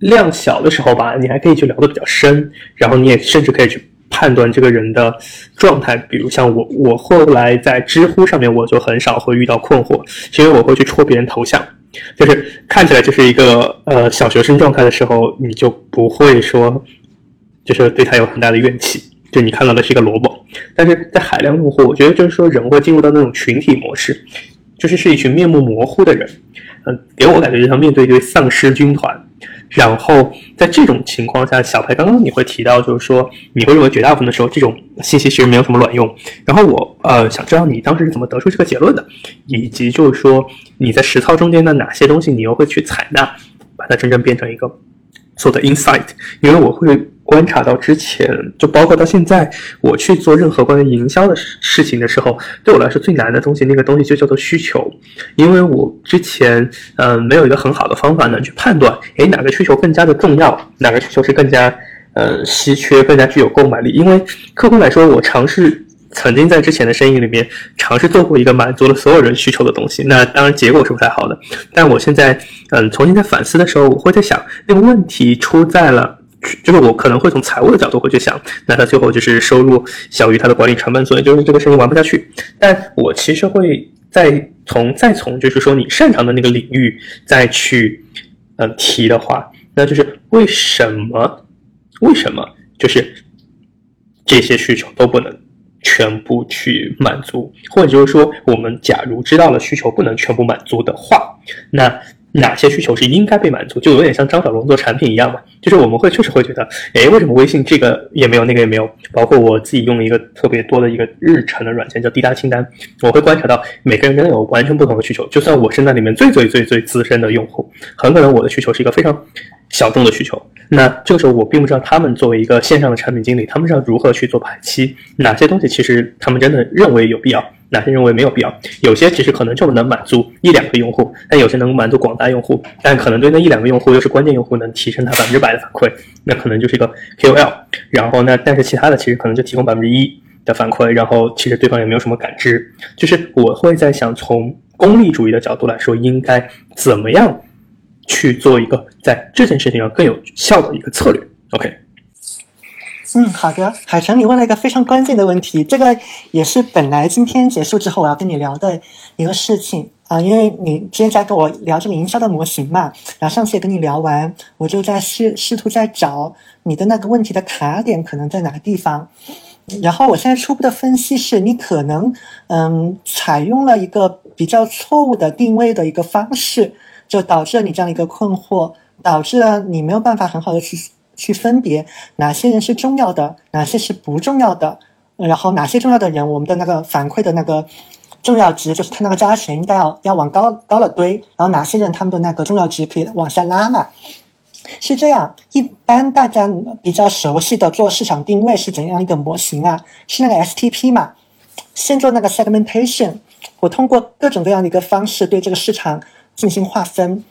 量小的时候吧，你还可以去聊得比较深，然后你也甚至可以去判断这个人的状态。比如像我，我后来在知乎上面，我就很少会遇到困惑，是因为我会去戳别人头像，就是看起来就是一个呃小学生状态的时候，你就不会说就是对他有很大的怨气，就你看到的是一个萝卜。但是在海量用户，我觉得就是说人会进入到那种群体模式，就是是一群面目模糊的人。嗯，给我感觉就像面对一堆丧尸军团，然后在这种情况下，小白刚刚你会提到，就是说你会认为绝大部分的时候这种信息其实没有什么卵用。然后我呃想知道你当时是怎么得出这个结论的，以及就是说你在实操中间的哪些东西你又会去采纳，把它真正变成一个做的 insight，因为我会。观察到之前，就包括到现在，我去做任何关于营销的事事情的时候，对我来说最难的东西，那个东西就叫做需求，因为我之前嗯没有一个很好的方法呢去判断，诶哪个需求更加的重要，哪个需求是更加呃稀缺，更加具有购买力。因为客观来说，我尝试曾经在之前的生意里面尝试做过一个满足了所有人需求的东西，那当然结果是不太好的。但我现在嗯重新在反思的时候，我会在想，那个问题出在了。就是我可能会从财务的角度会去想，那他最后就是收入小于他的管理成本，所以就是这个生意玩不下去。但我其实会再从再从就是说你擅长的那个领域再去嗯提的话，那就是为什么为什么就是这些需求都不能全部去满足，或者就是说，我们假如知道了需求不能全部满足的话，那。哪些需求是应该被满足，就有点像张小龙做产品一样嘛，就是我们会确实会觉得，哎，为什么微信这个也没有，那个也没有？包括我自己用了一个特别多的一个日程的软件叫滴答清单，我会观察到每个人真的有完全不同的需求。就算我是那里面最最最最资深的用户，很可能我的需求是一个非常小众的需求。那这个时候我并不知道他们作为一个线上的产品经理，他们是要如何去做排期，哪些东西其实他们真的认为有必要。哪些认为没有必要？有些其实可能就能满足一两个用户，但有些能满足广大用户，但可能对那一两个用户又是关键用户，能提升他百分之百的反馈，那可能就是一个 KOL。然后呢，但是其他的其实可能就提供百分之一的反馈，然后其实对方也没有什么感知。就是我会在想，从功利主义的角度来说，应该怎么样去做一个在这件事情上更有效的一个策略？OK。嗯，好的，海城，你问了一个非常关键的问题，这个也是本来今天结束之后我要跟你聊的一个事情啊，因为你之前在跟我聊这个营销的模型嘛，然后上次也跟你聊完，我就在试试图在找你的那个问题的卡点可能在哪个地方，然后我现在初步的分析是你可能嗯采用了一个比较错误的定位的一个方式，就导致了你这样的一个困惑，导致了你没有办法很好的去。去分别哪些人是重要的，哪些是不重要的，然后哪些重要的人，我们的那个反馈的那个重要值，就是他那个加权应该要要往高高了堆，然后哪些人他们的那个重要值可以往下拉嘛？是这样，一般大家比较熟悉的做市场定位是怎样一个模型啊？是那个 STP 嘛？先做那个 segmentation，我通过各种各样的一个方式对这个市场进行划分，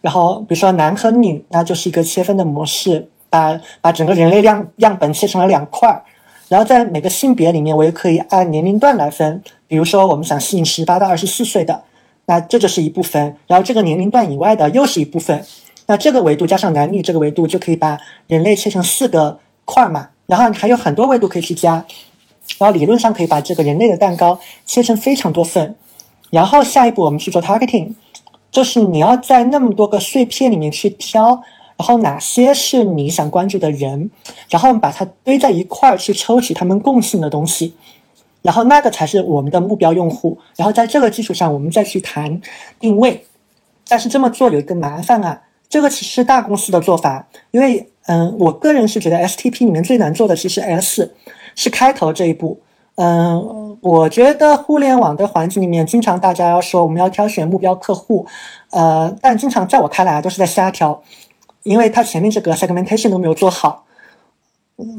然后比如说男和女，那就是一个切分的模式。把把整个人类样样本切成了两块儿，然后在每个性别里面，我也可以按年龄段来分。比如说，我们想吸引十八到二十四岁的，那这就是一部分。然后这个年龄段以外的又是一部分。那这个维度加上男女这个维度，就可以把人类切成四个块儿嘛。然后还有很多维度可以去加，然后理论上可以把这个人类的蛋糕切成非常多份。然后下一步我们去做 targeting，就是你要在那么多个碎片里面去挑。然后哪些是你想关注的人，然后把它堆在一块儿去抽取他们共性的东西，然后那个才是我们的目标用户。然后在这个基础上，我们再去谈定位。但是这么做有一个麻烦啊，这个其实是大公司的做法，因为嗯，我个人是觉得 STP 里面最难做的其实 S 是开头这一步。嗯，我觉得互联网的环境里面，经常大家要说我们要挑选目标客户，呃，但经常在我看来啊，都是在瞎挑。因为他前面这个 segmentation 都没有做好，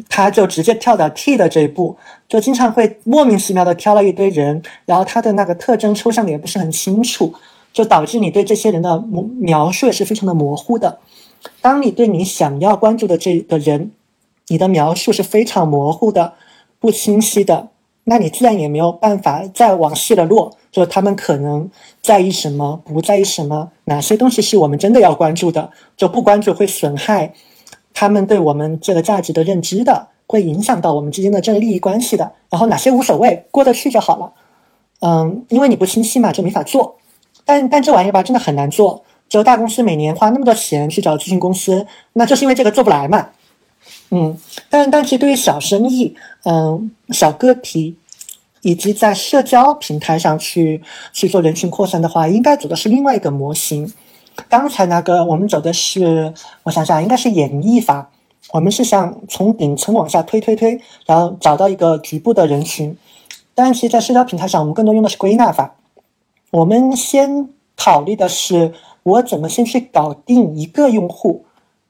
他就直接跳到 T 的这一步，就经常会莫名其妙的挑了一堆人，然后他的那个特征抽象的也不是很清楚，就导致你对这些人的描述也是非常的模糊的。当你对你想要关注的这个人，你的描述是非常模糊的、不清晰的，那你自然也没有办法再往细了落。就他们可能在意什么，不在意什么，哪些东西是我们真的要关注的，就不关注会损害他们对我们这个价值的认知的，会影响到我们之间的这个利益关系的。然后哪些无所谓，过得去就好了。嗯，因为你不清晰嘛，就没法做。但但这玩意儿吧，真的很难做。就大公司每年花那么多钱去找咨询公司，那就是因为这个做不来嘛。嗯，但但其实对于小生意，嗯，小个体。以及在社交平台上去去做人群扩散的话，应该走的是另外一个模型。刚才那个我们走的是，我想想，应该是演绎法。我们是想从顶层往下推推推，然后找到一个局部的人群。但其实，在社交平台上，我们更多用的是归纳法。我们先考虑的是，我怎么先去搞定一个用户，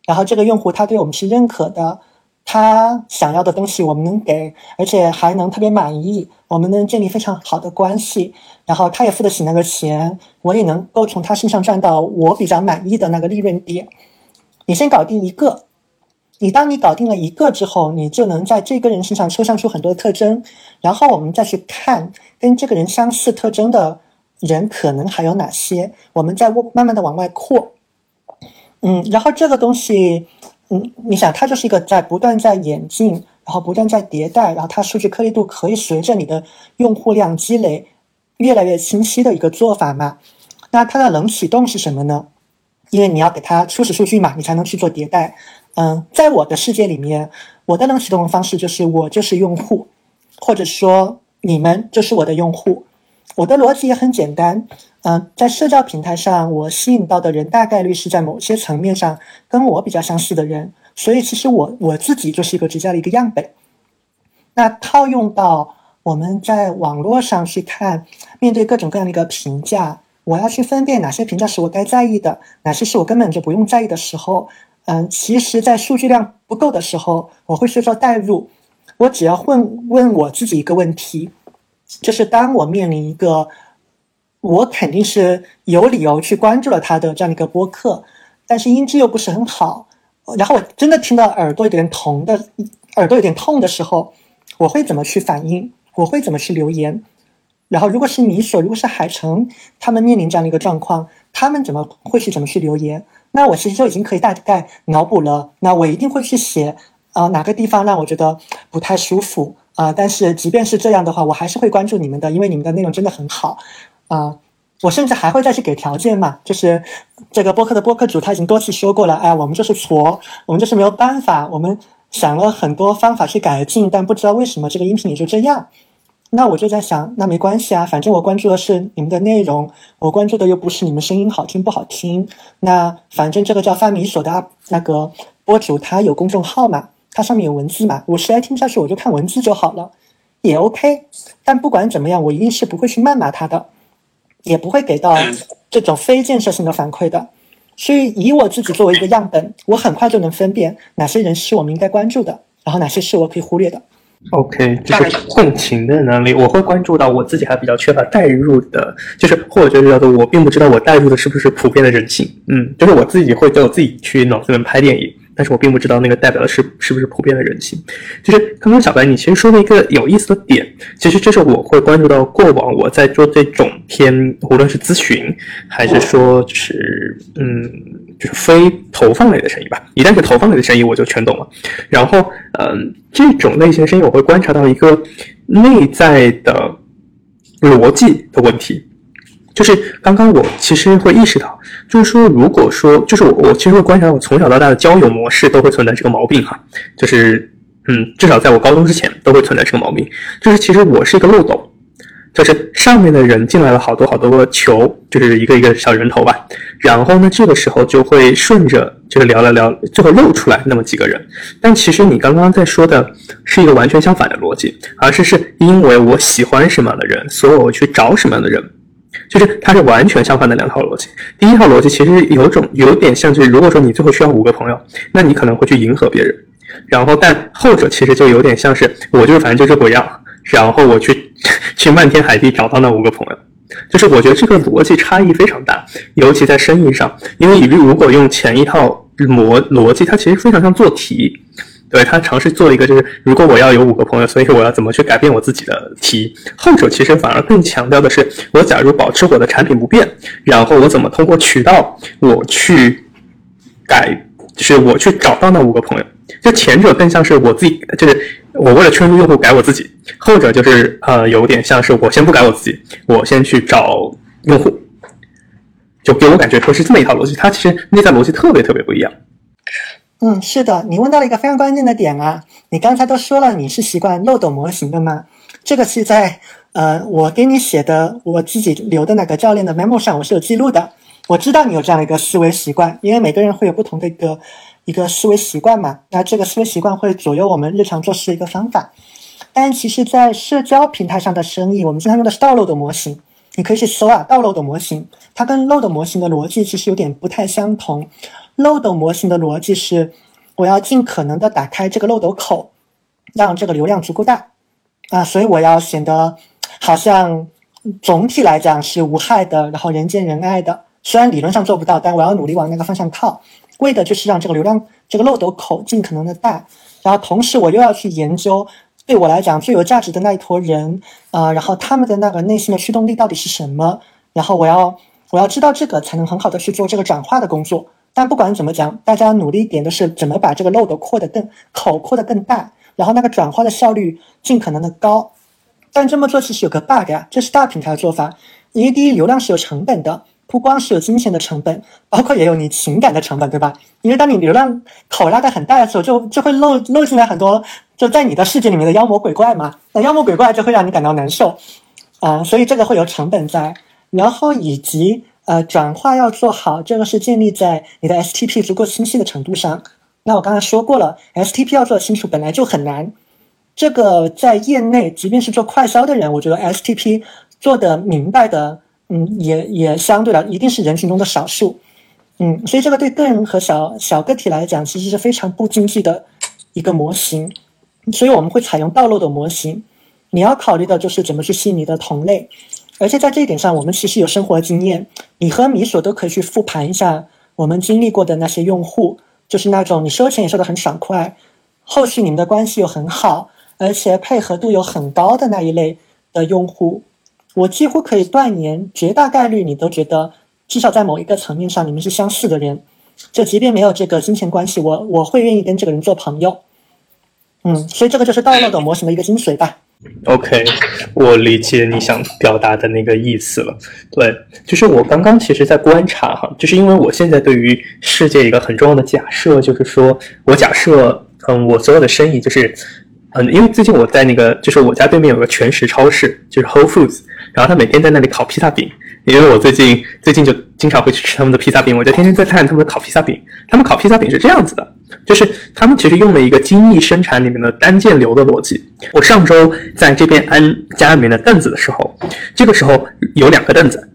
然后这个用户他对我们是认可的。他想要的东西我们能给，而且还能特别满意，我们能建立非常好的关系，然后他也付得起那个钱，我也能够从他身上赚到我比较满意的那个利润点。你先搞定一个，你当你搞定了一个之后，你就能在这个人身上抽象出很多特征，然后我们再去看跟这个人相似特征的人可能还有哪些，我们再慢慢的往外扩。嗯，然后这个东西。嗯，你想，它就是一个在不断在演进，然后不断在迭代，然后它数据颗粒度可以随着你的用户量积累越来越清晰的一个做法嘛？那它的冷启动是什么呢？因为你要给它初始数据嘛，你才能去做迭代。嗯，在我的世界里面，我的冷启动方式就是我就是用户，或者说你们就是我的用户。我的逻辑也很简单，嗯，在社交平台上，我吸引到的人大概率是在某些层面上跟我比较相似的人，所以其实我我自己就是一个直销的一个样本。那套用到我们在网络上去看，面对各种各样的一个评价，我要去分辨哪些评价是我该在意的，哪些是我根本就不用在意的时候，嗯，其实，在数据量不够的时候，我会去做代入，我只要问问我自己一个问题。就是当我面临一个，我肯定是有理由去关注了他的这样的一个播客，但是音质又不是很好，然后我真的听到耳朵有点疼的，耳朵有点痛的时候，我会怎么去反应？我会怎么去留言？然后如果是你所，如果是海城，他们面临这样的一个状况，他们怎么会去怎么去留言？那我其实就已经可以大概脑补了。那我一定会去写啊，哪个地方让我觉得不太舒服。啊，但是即便是这样的话，我还是会关注你们的，因为你们的内容真的很好，啊，我甚至还会再去给条件嘛，就是这个播客的播客主他已经多次说过了，哎，我们就是挫，我们就是没有办法，我们想了很多方法去改进，但不知道为什么这个音频也就这样，那我就在想，那没关系啊，反正我关注的是你们的内容，我关注的又不是你们声音好听不好听，那反正这个叫范米所的那个播主他有公众号嘛。它上面有文字嘛？我实在听不下去，我就看文字就好了，也 OK。但不管怎么样，我一定是不会去谩骂他的，也不会给到这种非建设性的反馈的。所以，以我自己作为一个样本，我很快就能分辨哪些人是我们应该关注的，然后哪些是我可以忽略的。OK，就是共情的能力，我会关注到我自己还比较缺乏代入的，就是或者叫做我并不知道我代入的是不是普遍的人性。嗯，就是我自己会对我自己去脑子里面拍电影。但是我并不知道那个代表的是是不是普遍的人性，就是刚刚小白你其实说了一个有意思的点，其实这是我会关注到过往我在做这种偏无论是咨询还是说就是嗯就是非投放类的生意吧，一旦是投放类的生意我就全懂了，然后嗯这种类型的生意我会观察到一个内在的逻辑的问题。就是刚刚我其实会意识到，就是说，如果说，就是我我其实会观察，我从小到大的交友模式都会存在这个毛病哈，就是嗯，至少在我高中之前都会存在这个毛病，就是其实我是一个漏斗，就是上面的人进来了好多好多个球，就是一个一个小人头吧，然后呢，这个时候就会顺着就是聊聊聊，最后露出来那么几个人，但其实你刚刚在说的是一个完全相反的逻辑，而是是因为我喜欢什么样的人，所以我去找什么样的人。就是它是完全相反的两套逻辑。第一套逻辑其实有种有点像，就是如果说你最后需要五个朋友，那你可能会去迎合别人。然后，但后者其实就有点像是我就是反正就这鬼样，然后我去去漫天海地找到那五个朋友。就是我觉得这个逻辑差异非常大，尤其在生意上，因为你如果用前一套逻逻辑，它其实非常像做题。对他尝试做一个，就是如果我要有五个朋友，所以我要怎么去改变我自己的题？后者其实反而更强调的是，我假如保持我的产品不变，然后我怎么通过渠道我去改，就是我去找到那五个朋友。就前者更像是我自己，就是我为了圈住用户改我自己；后者就是呃，有点像是我先不改我自己，我先去找用户。就给我感觉说是这么一套逻辑，它其实内在逻辑特别特别不一样。嗯，是的，你问到了一个非常关键的点啊！你刚才都说了，你是习惯漏斗模型的吗？这个是在呃，我给你写的我自己留的那个教练的 memo 上，我是有记录的。我知道你有这样的一个思维习惯，因为每个人会有不同的一个一个思维习惯嘛。那这个思维习惯会左右我们日常做事的一个方法。但其实，在社交平台上的生意，我们经常用的是倒漏斗模型。你可以去搜啊，倒漏斗模型，它跟漏斗模型的逻辑其实有点不太相同。漏斗模型的逻辑是，我要尽可能的打开这个漏斗口，让这个流量足够大啊，所以我要显得好像总体来讲是无害的，然后人见人爱的。虽然理论上做不到，但我要努力往那个方向靠，为的就是让这个流量这个漏斗口尽可能的大。然后同时我又要去研究对我来讲最有价值的那一坨人啊，然后他们的那个内心的驱动力到底是什么？然后我要我要知道这个，才能很好的去做这个转化的工作。但不管怎么讲，大家努力一点的是怎么把这个漏斗扩得更口扩得更大，然后那个转化的效率尽可能的高。但这么做其实有个 bug 呀，这是大平台的做法，因为第一流量是有成本的，不光是有金钱的成本，包括也有你情感的成本，对吧？因为当你流量口拉的很大的时候，就就会漏漏进来很多就在你的世界里面的妖魔鬼怪嘛。那妖魔鬼怪就会让你感到难受啊，所以这个会有成本在，然后以及呃转化要做好，这个是建立在你的 STP 足够清晰的程度上。那我刚才说过了，STP 要做清楚本来就很难。这个在业内，即便是做快销的人，我觉得 STP 做的明白的，嗯，也也相对来一定是人群中的少数，嗯，所以这个对个人和小小个体来讲，其实是非常不经济的一个模型，所以我们会采用倒漏的模型。你要考虑的就是怎么去吸引你的同类，而且在这一点上，我们其实有生活经验，你和米索都可以去复盘一下我们经历过的那些用户，就是那种你收钱也收的很爽快，后续你们的关系又很好。而且配合度又很高的那一类的用户，我几乎可以断言，绝大概率你都觉得，至少在某一个层面上，你们是相似的人。就即便没有这个金钱关系，我我会愿意跟这个人做朋友。嗯，所以这个就是道漏斗模型的一个精髓吧。OK，我理解你想表达的那个意思了。对，就是我刚刚其实在观察哈，就是因为我现在对于世界一个很重要的假设，就是说我假设，嗯，我所有的生意就是。嗯，因为最近我在那个，就是我家对面有个全食超市，就是 Whole Foods，然后他每天在那里烤披萨饼。因为我最近最近就经常会去吃他们的披萨饼，我就天天在看他们的烤披萨饼。他们烤披萨饼是这样子的，就是他们其实用了一个精益生产里面的单件流的逻辑。我上周在这边安家里面的凳子的时候，这个时候有两个凳子。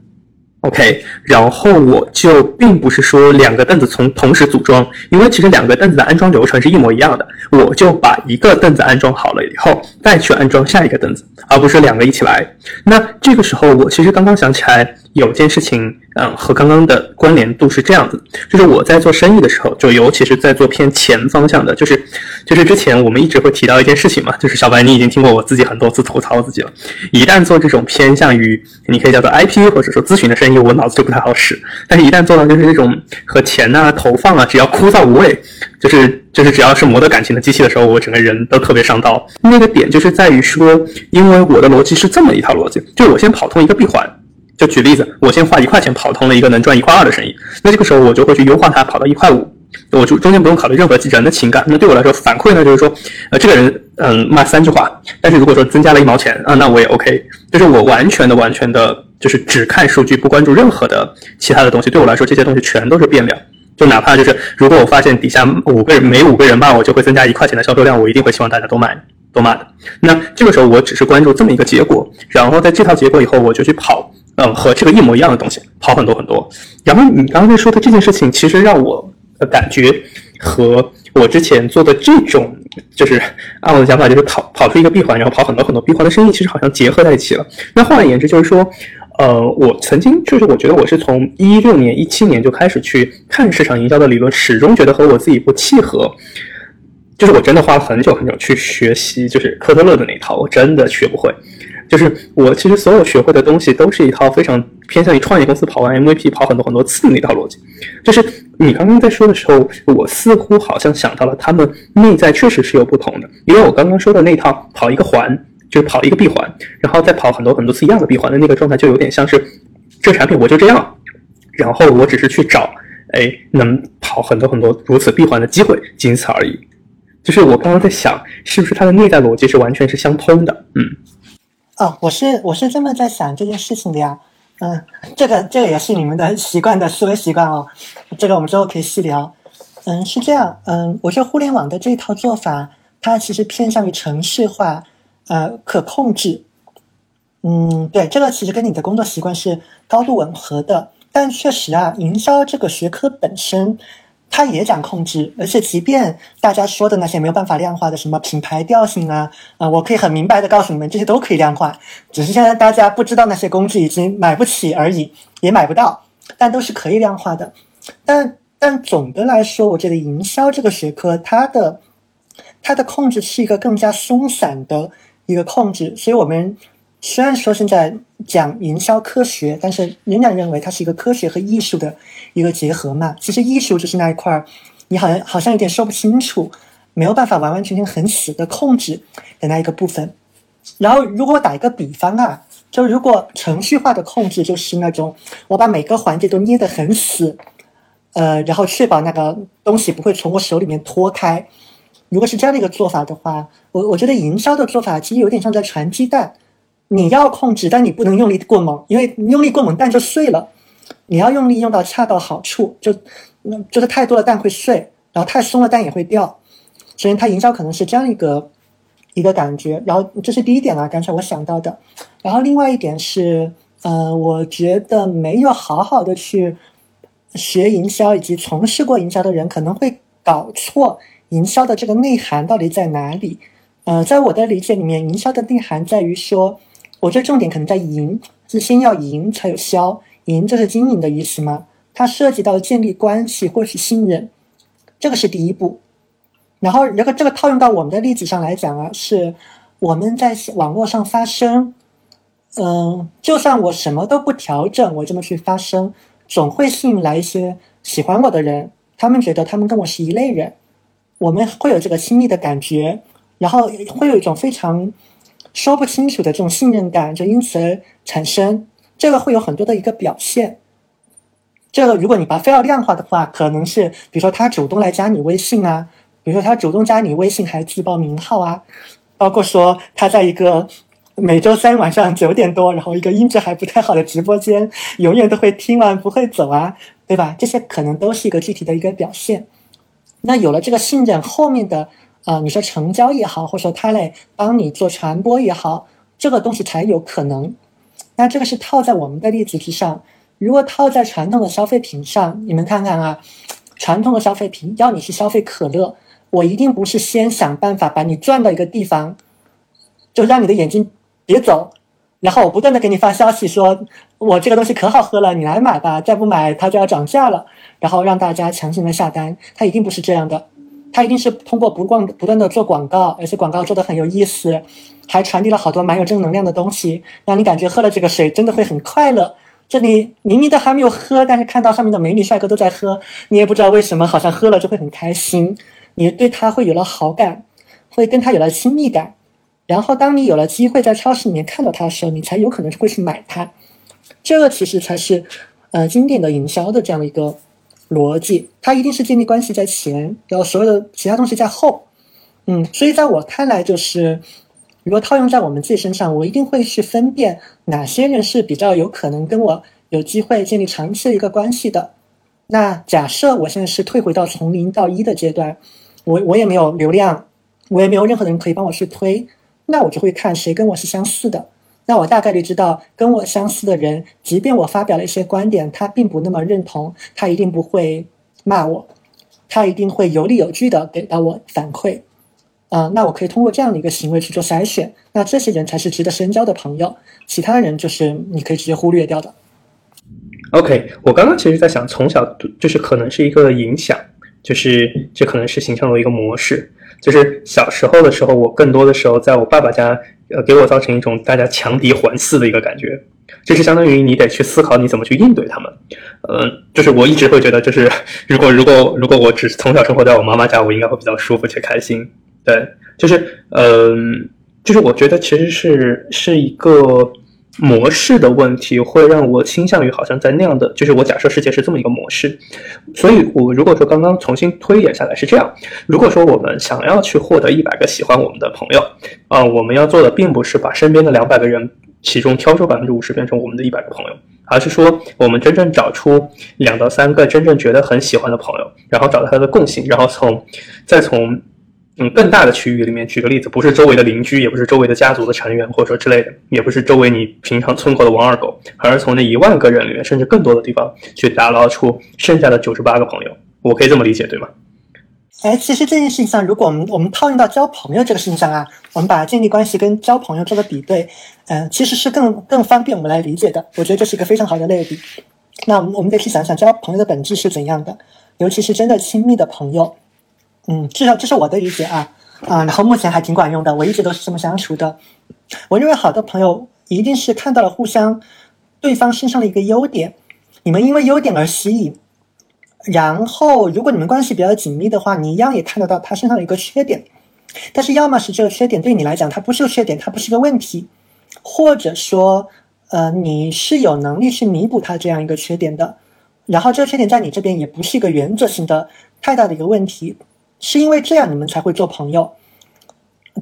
OK，然后我就并不是说两个凳子从同时组装，因为其实两个凳子的安装流程是一模一样的，我就把一个凳子安装好了以后，再去安装下一个凳子，而不是两个一起来。那这个时候，我其实刚刚想起来。有件事情，嗯，和刚刚的关联度是这样子，就是我在做生意的时候，就尤其是在做偏钱方向的，就是，就是之前我们一直会提到一件事情嘛，就是小白，你已经听过我自己很多次吐槽自己了。一旦做这种偏向于你可以叫做 IP 或者说咨询的生意，我脑子就不太好使。但是，一旦做到就是这种和钱呐、投放啊，只要枯燥无味，就是就是只要是磨得感情的机器的时候，我整个人都特别上道。那个点就是在于说，因为我的逻辑是这么一套逻辑，就我先跑通一个闭环。就举例子，我先花一块钱跑通了一个能赚一块二的生意，那这个时候我就会去优化它，跑到一块五，我就中间不用考虑任何人的情感。那对我来说反馈呢，就是说，呃，这个人嗯骂三句话，但是如果说增加了一毛钱啊，那我也 OK。就是我完全的、完全的，就是只看数据，不关注任何的其他的东西。对我来说，这些东西全都是变量。就哪怕就是如果我发现底下五个人每五个人骂我，就会增加一块钱的销售量，我一定会希望大家都买都骂的。那这个时候我只是关注这么一个结果，然后在这套结果以后，我就去跑。嗯，和这个一模一样的东西跑很多很多。然后你刚才说的这件事情，其实让我的感觉和我之前做的这种，就是按我的想法，就是跑跑出一个闭环，然后跑很多很多闭环的生意，其实好像结合在一起了。那换而言之，就是说，呃，我曾经就是我觉得我是从一六年、一七年就开始去看市场营销的理论，始终觉得和我自己不契合。就是我真的花了很久很久去学习，就是科特勒的那一套，我真的学不会。就是我其实所有学会的东西都是一套非常偏向于创业公司跑完 MVP 跑很多很多次的那套逻辑。就是你刚刚在说的时候，我似乎好像想到了他们内在确实是有不同的。因为我刚刚说的那套跑一个环，就是跑一个闭环，然后再跑很多很多次一样的闭环的那个状态，就有点像是这产品我就这样，然后我只是去找哎能跑很多很多如此闭环的机会，仅此而已。就是我刚刚在想，是不是它的内在逻辑是完全是相通的？嗯。哦，我是我是这么在想这件事情的呀，嗯，这个这个也是你们的习惯的思维习惯哦，这个我们之后可以细聊。嗯，是这样，嗯，我觉得互联网的这一套做法，它其实偏向于程序化，呃，可控制。嗯，对，这个其实跟你的工作习惯是高度吻合的，但确实啊，营销这个学科本身。它也讲控制，而且即便大家说的那些没有办法量化的什么品牌调性啊，啊，我可以很明白的告诉你们，这些都可以量化，只是现在大家不知道那些工具已经买不起而已，也买不到，但都是可以量化的。但但总的来说，我觉得营销这个学科，它的它的控制是一个更加松散的一个控制，所以我们。虽然说现在讲营销科学，但是仍然认为它是一个科学和艺术的一个结合嘛。其实艺术就是那一块儿，你好像好像有点说不清楚，没有办法完完全全很死的控制的那一个部分。然后如果打一个比方啊，就如果程序化的控制就是那种我把每个环节都捏得很死，呃，然后确保那个东西不会从我手里面脱开。如果是这样的一个做法的话，我我觉得营销的做法其实有点像在传鸡蛋，你要控制，但你不能用力过猛，因为用力过猛蛋就碎了。你要用力用到恰到好处，就那就是太多的蛋会碎，然后太松了蛋也会掉。所以它营销可能是这样一个一个感觉。然后这是第一点啊，刚才我想到的。然后另外一点是，呃，我觉得没有好好的去学营销以及从事过营销的人可能会搞错。营销的这个内涵到底在哪里？呃，在我的理解里面，营销的内涵在于说，我这重点可能在赢，是先要赢才有销，赢这是经营的意思吗？它涉及到建立关系或是信任，这个是第一步。然后，如果这个套用到我们的例子上来讲啊，是我们在网络上发声，嗯，就算我什么都不调整，我这么去发声，总会吸引来一些喜欢我的人，他们觉得他们跟我是一类人。我们会有这个亲密的感觉，然后会有一种非常说不清楚的这种信任感，就因此而产生。这个会有很多的一个表现。这个如果你把非要量化的话，可能是比如说他主动来加你微信啊，比如说他主动加你微信还自报名号啊，包括说他在一个每周三晚上九点多，然后一个音质还不太好的直播间，永远都会听完不会走啊，对吧？这些可能都是一个具体的一个表现。那有了这个信任，后面的啊，你说成交也好，或者说他来帮你做传播也好，这个东西才有可能。那这个是套在我们的例子之上。如果套在传统的消费品上，你们看看啊，传统的消费品要你去消费可乐，我一定不是先想办法把你转到一个地方，就让你的眼睛别走，然后我不断的给你发消息说，我这个东西可好喝了，你来买吧，再不买它就要涨价了。然后让大家强行的下单，它一定不是这样的，它一定是通过不断不断的做广告，而且广告做的很有意思，还传递了好多蛮有正能量的东西，让你感觉喝了这个水真的会很快乐。这里明明都还没有喝，但是看到上面的美女帅哥都在喝，你也不知道为什么，好像喝了就会很开心，你对他会有了好感，会跟他有了亲密感，然后当你有了机会在超市里面看到他的时候，你才有可能会去买它。这个其实才是呃经典的营销的这样的一个。逻辑，它一定是建立关系在前，然后所有的其他东西在后。嗯，所以在我看来，就是如果套用在我们自己身上，我一定会去分辨哪些人是比较有可能跟我有机会建立长期的一个关系的。那假设我现在是退回到从零到一的阶段，我我也没有流量，我也没有任何人可以帮我去推，那我就会看谁跟我是相似的。那我大概率知道，跟我相似的人，即便我发表了一些观点，他并不那么认同，他一定不会骂我，他一定会有理有据的给到我反馈，啊，那我可以通过这样的一个行为去做筛选，那这些人才是值得深交的朋友，其他人就是你可以直接忽略掉的。OK，我刚刚其实在想，从小就是可能是一个影响，就是这可能是形成了一个模式，就是小时候的时候，我更多的时候在我爸爸家。呃，给我造成一种大家强敌环伺的一个感觉，就是相当于你得去思考你怎么去应对他们。嗯，就是我一直会觉得，就是如果如果如果我只是从小生活在我妈妈家，我应该会比较舒服且开心。对，就是嗯，就是我觉得其实是是一个。模式的问题会让我倾向于好像在那样的，就是我假设世界是这么一个模式，所以我如果说刚刚重新推演下来是这样，如果说我们想要去获得一百个喜欢我们的朋友，啊，我们要做的并不是把身边的两百个人其中挑出百分之五十变成我们的一百个朋友，而是说我们真正找出两到三个真正觉得很喜欢的朋友，然后找到他的共性，然后从再从。嗯，更大的区域里面，举个例子，不是周围的邻居，也不是周围的家族的成员，或者说之类的，也不是周围你平常村口的王二狗，而是从那一万个人里面，甚至更多的地方去打捞出剩下的九十八个朋友。我可以这么理解，对吗？哎，其实这件事情上，如果我们我们套用到交朋友这个事情上啊，我们把建立关系跟交朋友做个比对，嗯，其实是更更方便我们来理解的。我觉得这是一个非常好的类比。那我们我们得去想想交朋友的本质是怎样的，尤其是真的亲密的朋友。嗯，至少这是我的理解啊啊，然后目前还挺管用的，我一直都是这么相处的。我认为好的朋友一定是看到了互相对方身上的一个优点，你们因为优点而吸引，然后如果你们关系比较紧密的话，你一样也看得到他身上的一个缺点，但是要么是这个缺点对你来讲它不是个缺点，它不是个问题，或者说，呃，你是有能力去弥补他这样一个缺点的。然后这个缺点在你这边也不是一个原则性的太大的一个问题，是因为这样你们才会做朋友。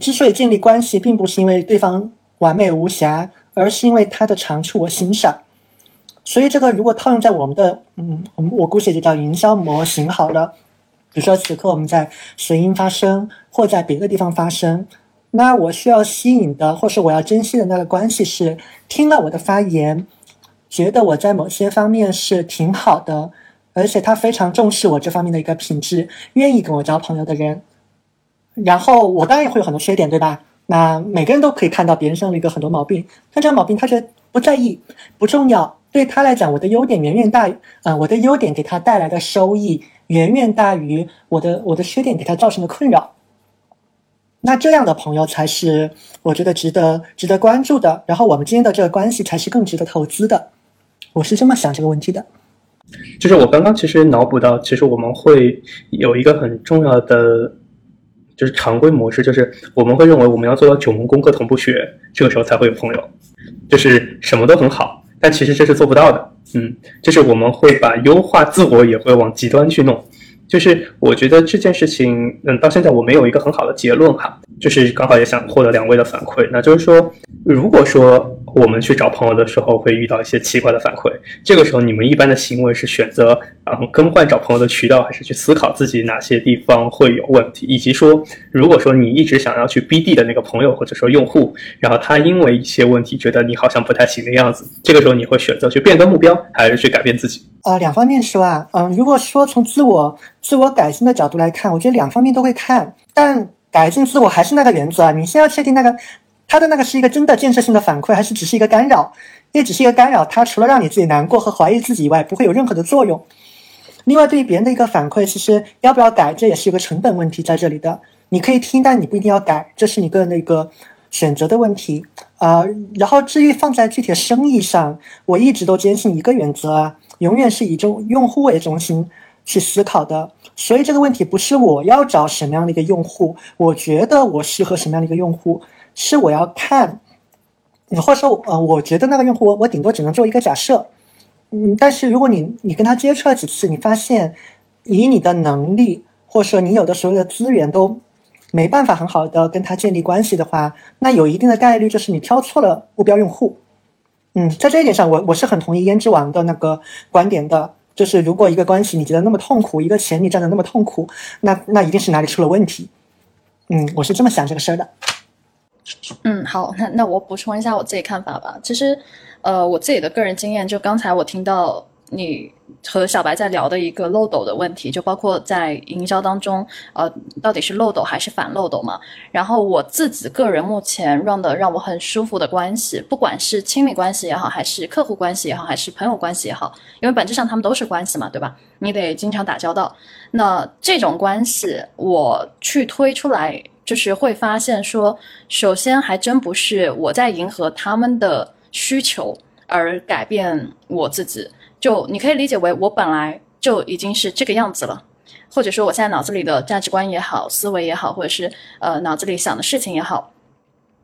之所以建立关系，并不是因为对方完美无瑕，而是因为他的长处我欣赏。所以这个如果套用在我们的，嗯，我们我姑且就叫营销模型好了。比如说此刻我们在随音发声，或在别的地方发声，那我需要吸引的，或是我要珍惜的那个关系是听了我的发言。觉得我在某些方面是挺好的，而且他非常重视我这方面的一个品质，愿意跟我交朋友的人。然后我当然也会有很多缺点，对吧？那每个人都可以看到别人身上的一个很多毛病，但这个毛病他却不在意，不重要。对他来讲，我的优点远远大于，呃，我的优点给他带来的收益远远大于我的我的缺点给他造成的困扰。那这样的朋友才是我觉得值得值得关注的。然后我们之间的这个关系才是更值得投资的。我是这么想这个问题的，就是我刚刚其实脑补到，其实我们会有一个很重要的，就是常规模式，就是我们会认为我们要做到九门功课同步学，这个时候才会有朋友，就是什么都很好，但其实这是做不到的。嗯，就是我们会把优化自我也会往极端去弄。就是我觉得这件事情，嗯，到现在我没有一个很好的结论哈。就是刚好也想获得两位的反馈，那就是说，如果说我们去找朋友的时候会遇到一些奇怪的反馈，这个时候你们一般的行为是选择嗯更换找朋友的渠道，还是去思考自己哪些地方会有问题？以及说，如果说你一直想要去 BD 的那个朋友或者说用户，然后他因为一些问题觉得你好像不太行的样子，这个时候你会选择去变更目标，还是去改变自己？呃，两方面说啊，嗯，如果说从自我自我改进的角度来看，我觉得两方面都会看，但。改进自我还是那个原则啊，你先要确定那个他的那个是一个真的建设性的反馈，还是只是一个干扰？因为只是一个干扰，它除了让你自己难过和怀疑自己以外，不会有任何的作用。另外，对于别人的一个反馈，其实要不要改，这也是一个成本问题在这里的。你可以听，但你不一定要改，这是你个人的一个选择的问题啊。然后，至于放在具体的生意上，我一直都坚信一个原则啊，永远是以中用户为中心去思考的。所以这个问题不是我要找什么样的一个用户，我觉得我适合什么样的一个用户，是我要看，或者说呃，我觉得那个用户，我我顶多只能做一个假设，嗯，但是如果你你跟他接触了几次，你发现以你的能力，或者说你有的时候的资源都没办法很好的跟他建立关系的话，那有一定的概率就是你挑错了目标用户。嗯，在这一点上，我我是很同意胭脂王的那个观点的。就是如果一个关系你觉得那么痛苦，一个钱你赚的那么痛苦，那那一定是哪里出了问题。嗯，我是这么想这个事儿的。嗯，好，那那我补充一下我自己看法吧。其实，呃，我自己的个人经验，就刚才我听到。你和小白在聊的一个漏斗的问题，就包括在营销当中，呃，到底是漏斗还是反漏斗嘛？然后我自己个人目前 run 的让我很舒服的关系，不管是亲密关系也好，还是客户关系也好，还是朋友关系也好，因为本质上他们都是关系嘛，对吧？你得经常打交道。那这种关系，我去推出来，就是会发现说，首先还真不是我在迎合他们的需求而改变我自己。就你可以理解为我本来就已经是这个样子了，或者说我现在脑子里的价值观也好，思维也好，或者是呃脑子里想的事情也好，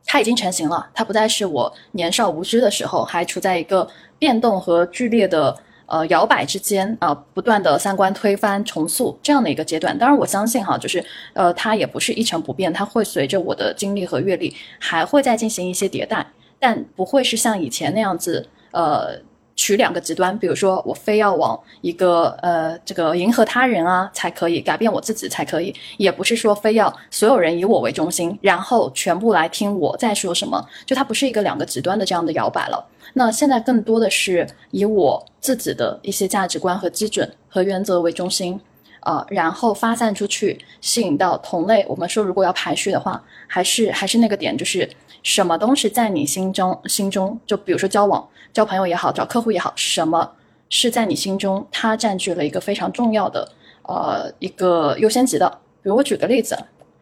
它已经成型了，它不再是我年少无知的时候还处在一个变动和剧烈的呃摇摆之间啊，不断的三观推翻重塑这样的一个阶段。当然我相信哈，就是呃它也不是一成不变，它会随着我的经历和阅历还会再进行一些迭代，但不会是像以前那样子呃。取两个极端，比如说我非要往一个呃这个迎合他人啊才可以改变我自己才可以，也不是说非要所有人以我为中心，然后全部来听我在说什么，就它不是一个两个极端的这样的摇摆了。那现在更多的是以我自己的一些价值观和基准和原则为中心啊，然后发散出去，吸引到同类。我们说如果要排序的话，还是还是那个点，就是什么东西在你心中心中，就比如说交往。交朋友也好，找客户也好，什么是在你心中，它占据了一个非常重要的呃一个优先级的。比如我举个例子，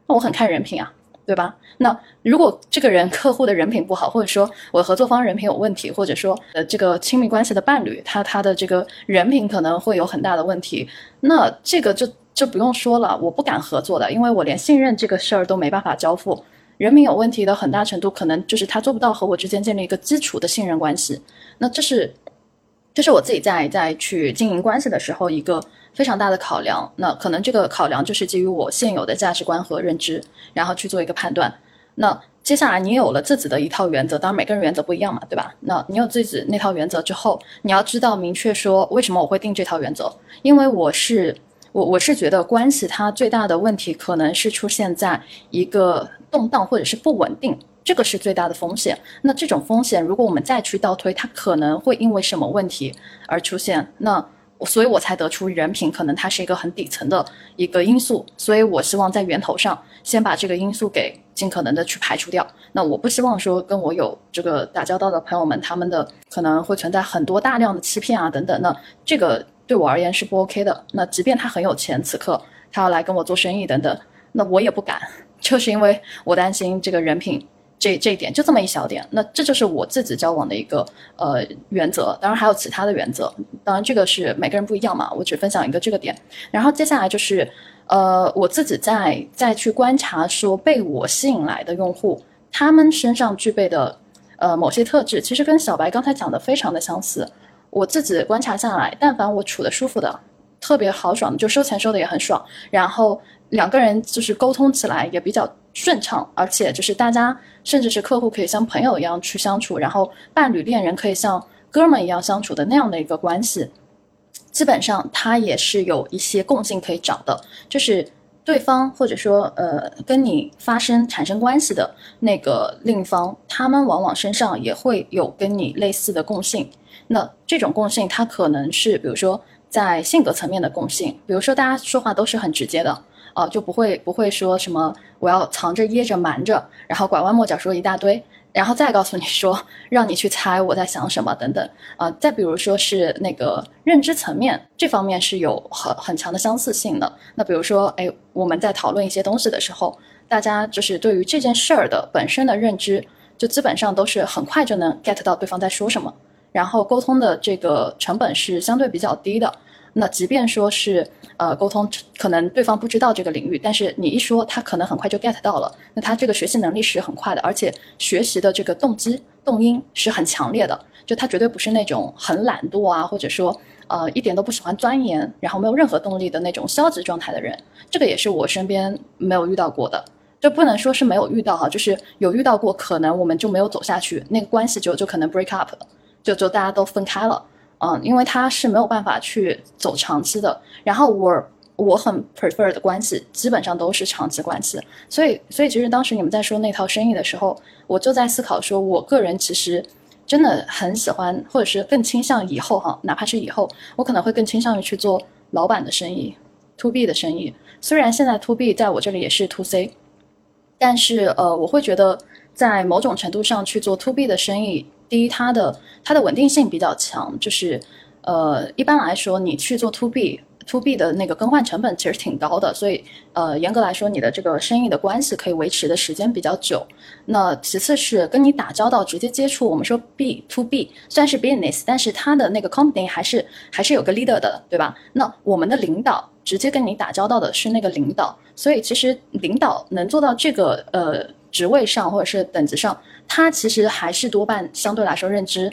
那我很看人品啊，对吧？那如果这个人客户的人品不好，或者说我合作方人品有问题，或者说呃这个亲密关系的伴侣他他的这个人品可能会有很大的问题，那这个就就不用说了，我不敢合作的，因为我连信任这个事儿都没办法交付。人品有问题的很大程度可能就是他做不到和我之间建立一个基础的信任关系。那这是，这是我自己在在去经营关系的时候一个非常大的考量。那可能这个考量就是基于我现有的价值观和认知，然后去做一个判断。那接下来你有了自己的一套原则，当然每个人原则不一样嘛，对吧？那你有自己那套原则之后，你要知道明确说为什么我会定这套原则，因为我是我我是觉得关系它最大的问题可能是出现在一个动荡或者是不稳定，这个是最大的风险。那这种风险如果我们再去倒推，它可能会因为什么问题而出现？那所以我才得出人品可能它是一个很底层的一个因素，所以我希望在源头上先把这个因素给。尽可能的去排除掉。那我不希望说跟我有这个打交道的朋友们，他们的可能会存在很多大量的欺骗啊等等。那这个对我而言是不 OK 的。那即便他很有钱，此刻他要来跟我做生意等等，那我也不敢，就是因为我担心这个人品这这一点，就这么一小点。那这就是我自己交往的一个呃原则。当然还有其他的原则，当然这个是每个人不一样嘛。我只分享一个这个点。然后接下来就是。呃，我自己在再去观察说被我吸引来的用户，他们身上具备的呃某些特质，其实跟小白刚才讲的非常的相似。我自己观察下来，但凡我处的舒服的，特别豪爽的，就收钱收的也很爽，然后两个人就是沟通起来也比较顺畅，而且就是大家甚至是客户可以像朋友一样去相处，然后伴侣恋人可以像哥们一样相处的那样的一个关系。基本上，他也是有一些共性可以找的，就是对方或者说呃跟你发生产生关系的那个另一方，他们往往身上也会有跟你类似的共性。那这种共性，它可能是比如说在性格层面的共性，比如说大家说话都是很直接的，哦就不会不会说什么我要藏着掖着瞒着，然后拐弯抹角说一大堆。然后再告诉你说，让你去猜我在想什么等等啊，再比如说是那个认知层面这方面是有很很强的相似性的。那比如说，哎，我们在讨论一些东西的时候，大家就是对于这件事儿的本身的认知，就基本上都是很快就能 get 到对方在说什么，然后沟通的这个成本是相对比较低的。那即便说是呃沟通，可能对方不知道这个领域，但是你一说，他可能很快就 get 到了。那他这个学习能力是很快的，而且学习的这个动机动因是很强烈的。就他绝对不是那种很懒惰啊，或者说呃一点都不喜欢钻研，然后没有任何动力的那种消极状态的人。这个也是我身边没有遇到过的，就不能说是没有遇到哈，就是有遇到过，可能我们就没有走下去，那个关系就就可能 break up 了，就就大家都分开了。嗯，因为他是没有办法去走长期的，然后我我很 prefer 的关系基本上都是长期关系，所以所以其实当时你们在说那套生意的时候，我就在思考说，我个人其实真的很喜欢，或者是更倾向以后哈，哪怕是以后，我可能会更倾向于去做老板的生意，to B 的生意。虽然现在 to B 在我这里也是 to C，但是呃，我会觉得在某种程度上去做 to B 的生意。第一，它的它的稳定性比较强，就是，呃，一般来说，你去做 to B to B 的那个更换成本其实挺高的，所以，呃，严格来说，你的这个生意的关系可以维持的时间比较久。那其次是跟你打交道、直接接触，我们说 B to B 虽然是 business，但是它的那个 company 还是还是有个 leader 的，对吧？那我们的领导直接跟你打交道的是那个领导，所以其实领导能做到这个呃职位上或者是等级上。他其实还是多半相对来说认知、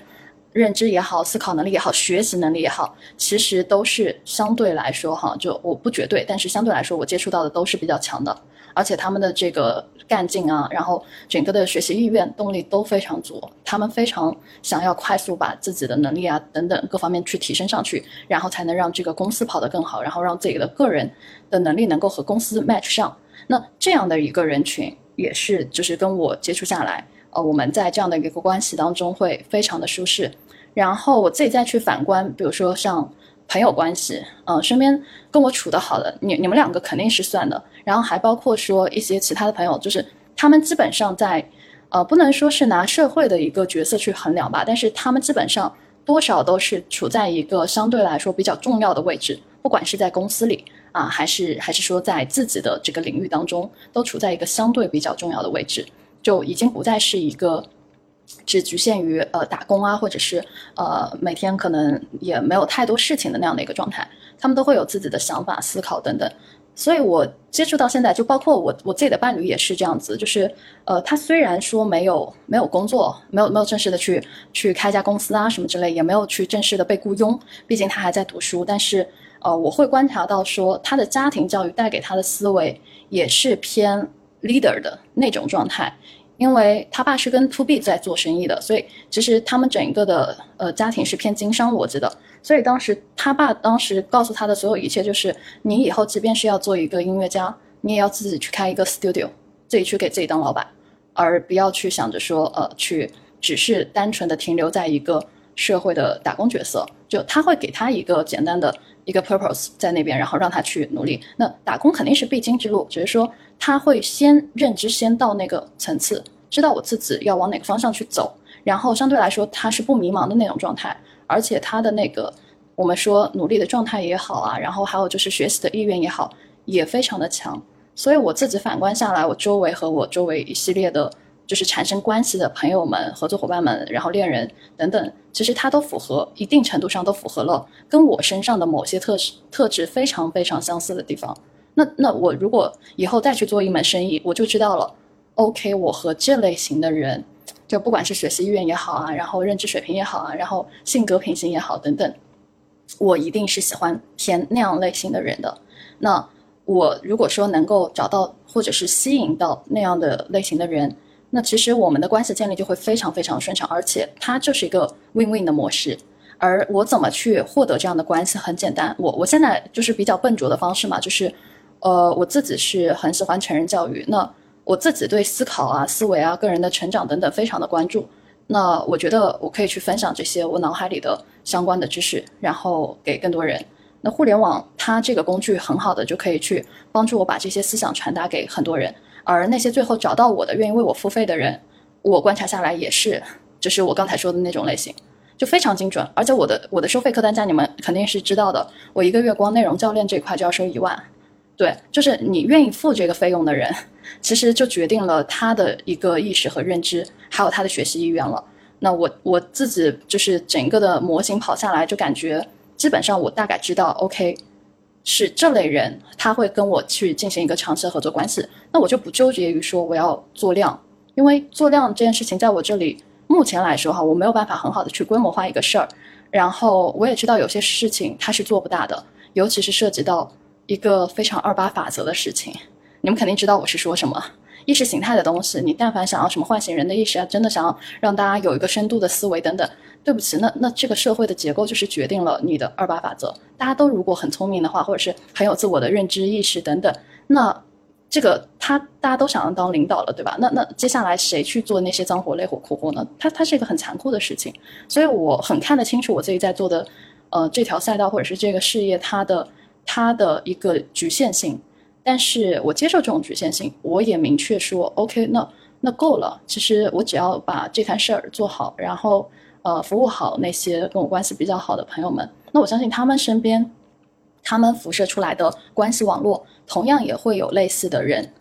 认知也好，思考能力也好，学习能力也好，其实都是相对来说哈，就我不绝对，但是相对来说我接触到的都是比较强的，而且他们的这个干劲啊，然后整个的学习意愿、动力都非常足，他们非常想要快速把自己的能力啊等等各方面去提升上去，然后才能让这个公司跑得更好，然后让自己的个人的能力能够和公司 match 上。那这样的一个人群也是，就是跟我接触下来。我们在这样的一个关系当中会非常的舒适，然后我自己再去反观，比如说像朋友关系，嗯，身边跟我处的好的，你你们两个肯定是算的，然后还包括说一些其他的朋友，就是他们基本上在，呃，不能说是拿社会的一个角色去衡量吧，但是他们基本上多少都是处在一个相对来说比较重要的位置，不管是在公司里啊，还是还是说在自己的这个领域当中，都处在一个相对比较重要的位置。就已经不再是一个只局限于呃打工啊，或者是呃每天可能也没有太多事情的那样的一个状态。他们都会有自己的想法、思考等等。所以我接触到现在，就包括我我自己的伴侣也是这样子，就是呃，他虽然说没有没有工作，没有没有正式的去去开家公司啊什么之类，也没有去正式的被雇佣，毕竟他还在读书。但是呃，我会观察到说，他的家庭教育带给他的思维也是偏 leader 的那种状态，因为他爸是跟 to B 在做生意的，所以其实他们整一个的呃家庭是偏经商逻辑的。所以当时他爸当时告诉他的所有一切就是，你以后即便是要做一个音乐家，你也要自己去开一个 studio，自己去给自己当老板，而不要去想着说，呃，去只是单纯的停留在一个社会的打工角色。就他会给他一个简单的一个 purpose 在那边，然后让他去努力。那打工肯定是必经之路，只是说他会先认知先到那个层次，知道我自己要往哪个方向去走，然后相对来说他是不迷茫的那种状态。而且他的那个，我们说努力的状态也好啊，然后还有就是学习的意愿也好，也非常的强。所以我自己反观下来，我周围和我周围一系列的，就是产生关系的朋友们、合作伙伴们，然后恋人等等，其实他都符合一定程度上都符合了跟我身上的某些特质特质非常非常相似的地方。那那我如果以后再去做一门生意，我就知道了。OK，我和这类型的人。就不管是学习意愿也好啊，然后认知水平也好啊，然后性格品行也好等等，我一定是喜欢偏那样类型的人的。那我如果说能够找到或者是吸引到那样的类型的人，那其实我们的关系建立就会非常非常顺畅，而且它就是一个 win-win 的模式。而我怎么去获得这样的关系？很简单，我我现在就是比较笨拙的方式嘛，就是呃，我自己是很喜欢成人教育，那。我自己对思考啊、思维啊、个人的成长等等非常的关注，那我觉得我可以去分享这些我脑海里的相关的知识，然后给更多人。那互联网它这个工具很好的就可以去帮助我把这些思想传达给很多人，而那些最后找到我的、愿意为我付费的人，我观察下来也是，就是我刚才说的那种类型，就非常精准。而且我的我的收费客单价你们肯定是知道的，我一个月光内容教练这块就要收一万。对，就是你愿意付这个费用的人，其实就决定了他的一个意识和认知，还有他的学习意愿了。那我我自己就是整个的模型跑下来，就感觉基本上我大概知道，OK，是这类人他会跟我去进行一个长期的合作关系。那我就不纠结于说我要做量，因为做量这件事情在我这里目前来说哈，我没有办法很好的去规模化一个事儿。然后我也知道有些事情它是做不大的，尤其是涉及到。一个非常二八法则的事情，你们肯定知道我是说什么。意识形态的东西，你但凡想要什么唤醒人的意识啊，真的想要让大家有一个深度的思维等等，对不起，那那这个社会的结构就是决定了你的二八法则。大家都如果很聪明的话，或者是很有自我的认知意识等等，那这个他大家都想要当领导了，对吧？那那接下来谁去做那些脏活累活苦活呢？他他是一个很残酷的事情，所以我很看得清楚我自己在做的，呃，这条赛道或者是这个事业它的。它的一个局限性，但是我接受这种局限性，我也明确说，OK，那那够了。其实我只要把这摊事儿做好，然后呃服务好那些跟我关系比较好的朋友们，那我相信他们身边，他们辐射出来的关系网络，同样也会有类似的人。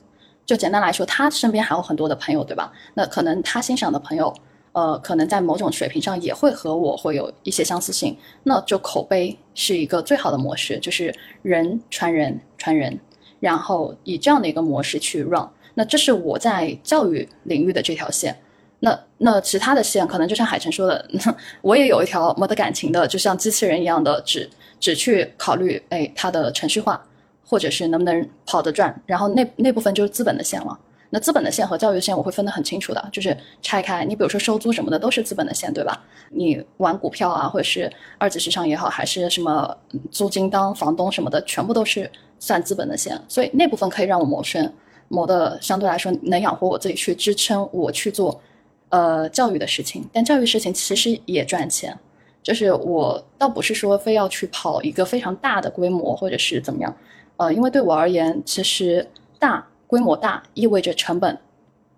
就简单来说，他身边还有很多的朋友，对吧？那可能他欣赏的朋友。呃，可能在某种水平上也会和我会有一些相似性，那就口碑是一个最好的模式，就是人传人传人，然后以这样的一个模式去 run。那这是我在教育领域的这条线。那那其他的线可能就像海晨说的，我也有一条没得感情的，就像机器人一样的，只只去考虑哎它的程序化，或者是能不能跑得转，然后那那部分就是资本的线了。那资本的线和教育线我会分得很清楚的，就是拆开。你比如说收租什么的都是资本的线，对吧？你玩股票啊，或者是二级市场也好，还是什么租金当房东什么的，全部都是算资本的钱。所以那部分可以让我谋生，谋的相对来说能养活我自己，去支撑我去做呃教育的事情。但教育事情其实也赚钱，就是我倒不是说非要去跑一个非常大的规模或者是怎么样，呃，因为对我而言，其实大。规模大意味着成本、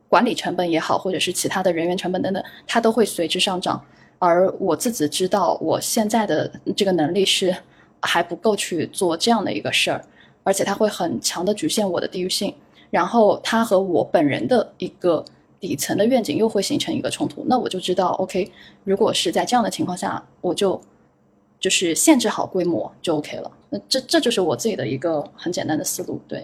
管理成本也好，或者是其他的人员成本等等，它都会随之上涨。而我自己知道，我现在的这个能力是还不够去做这样的一个事儿，而且它会很强的局限我的地域性。然后它和我本人的一个底层的愿景又会形成一个冲突。那我就知道，OK，如果是在这样的情况下，我就就是限制好规模就 OK 了。那这这就是我自己的一个很简单的思路。对，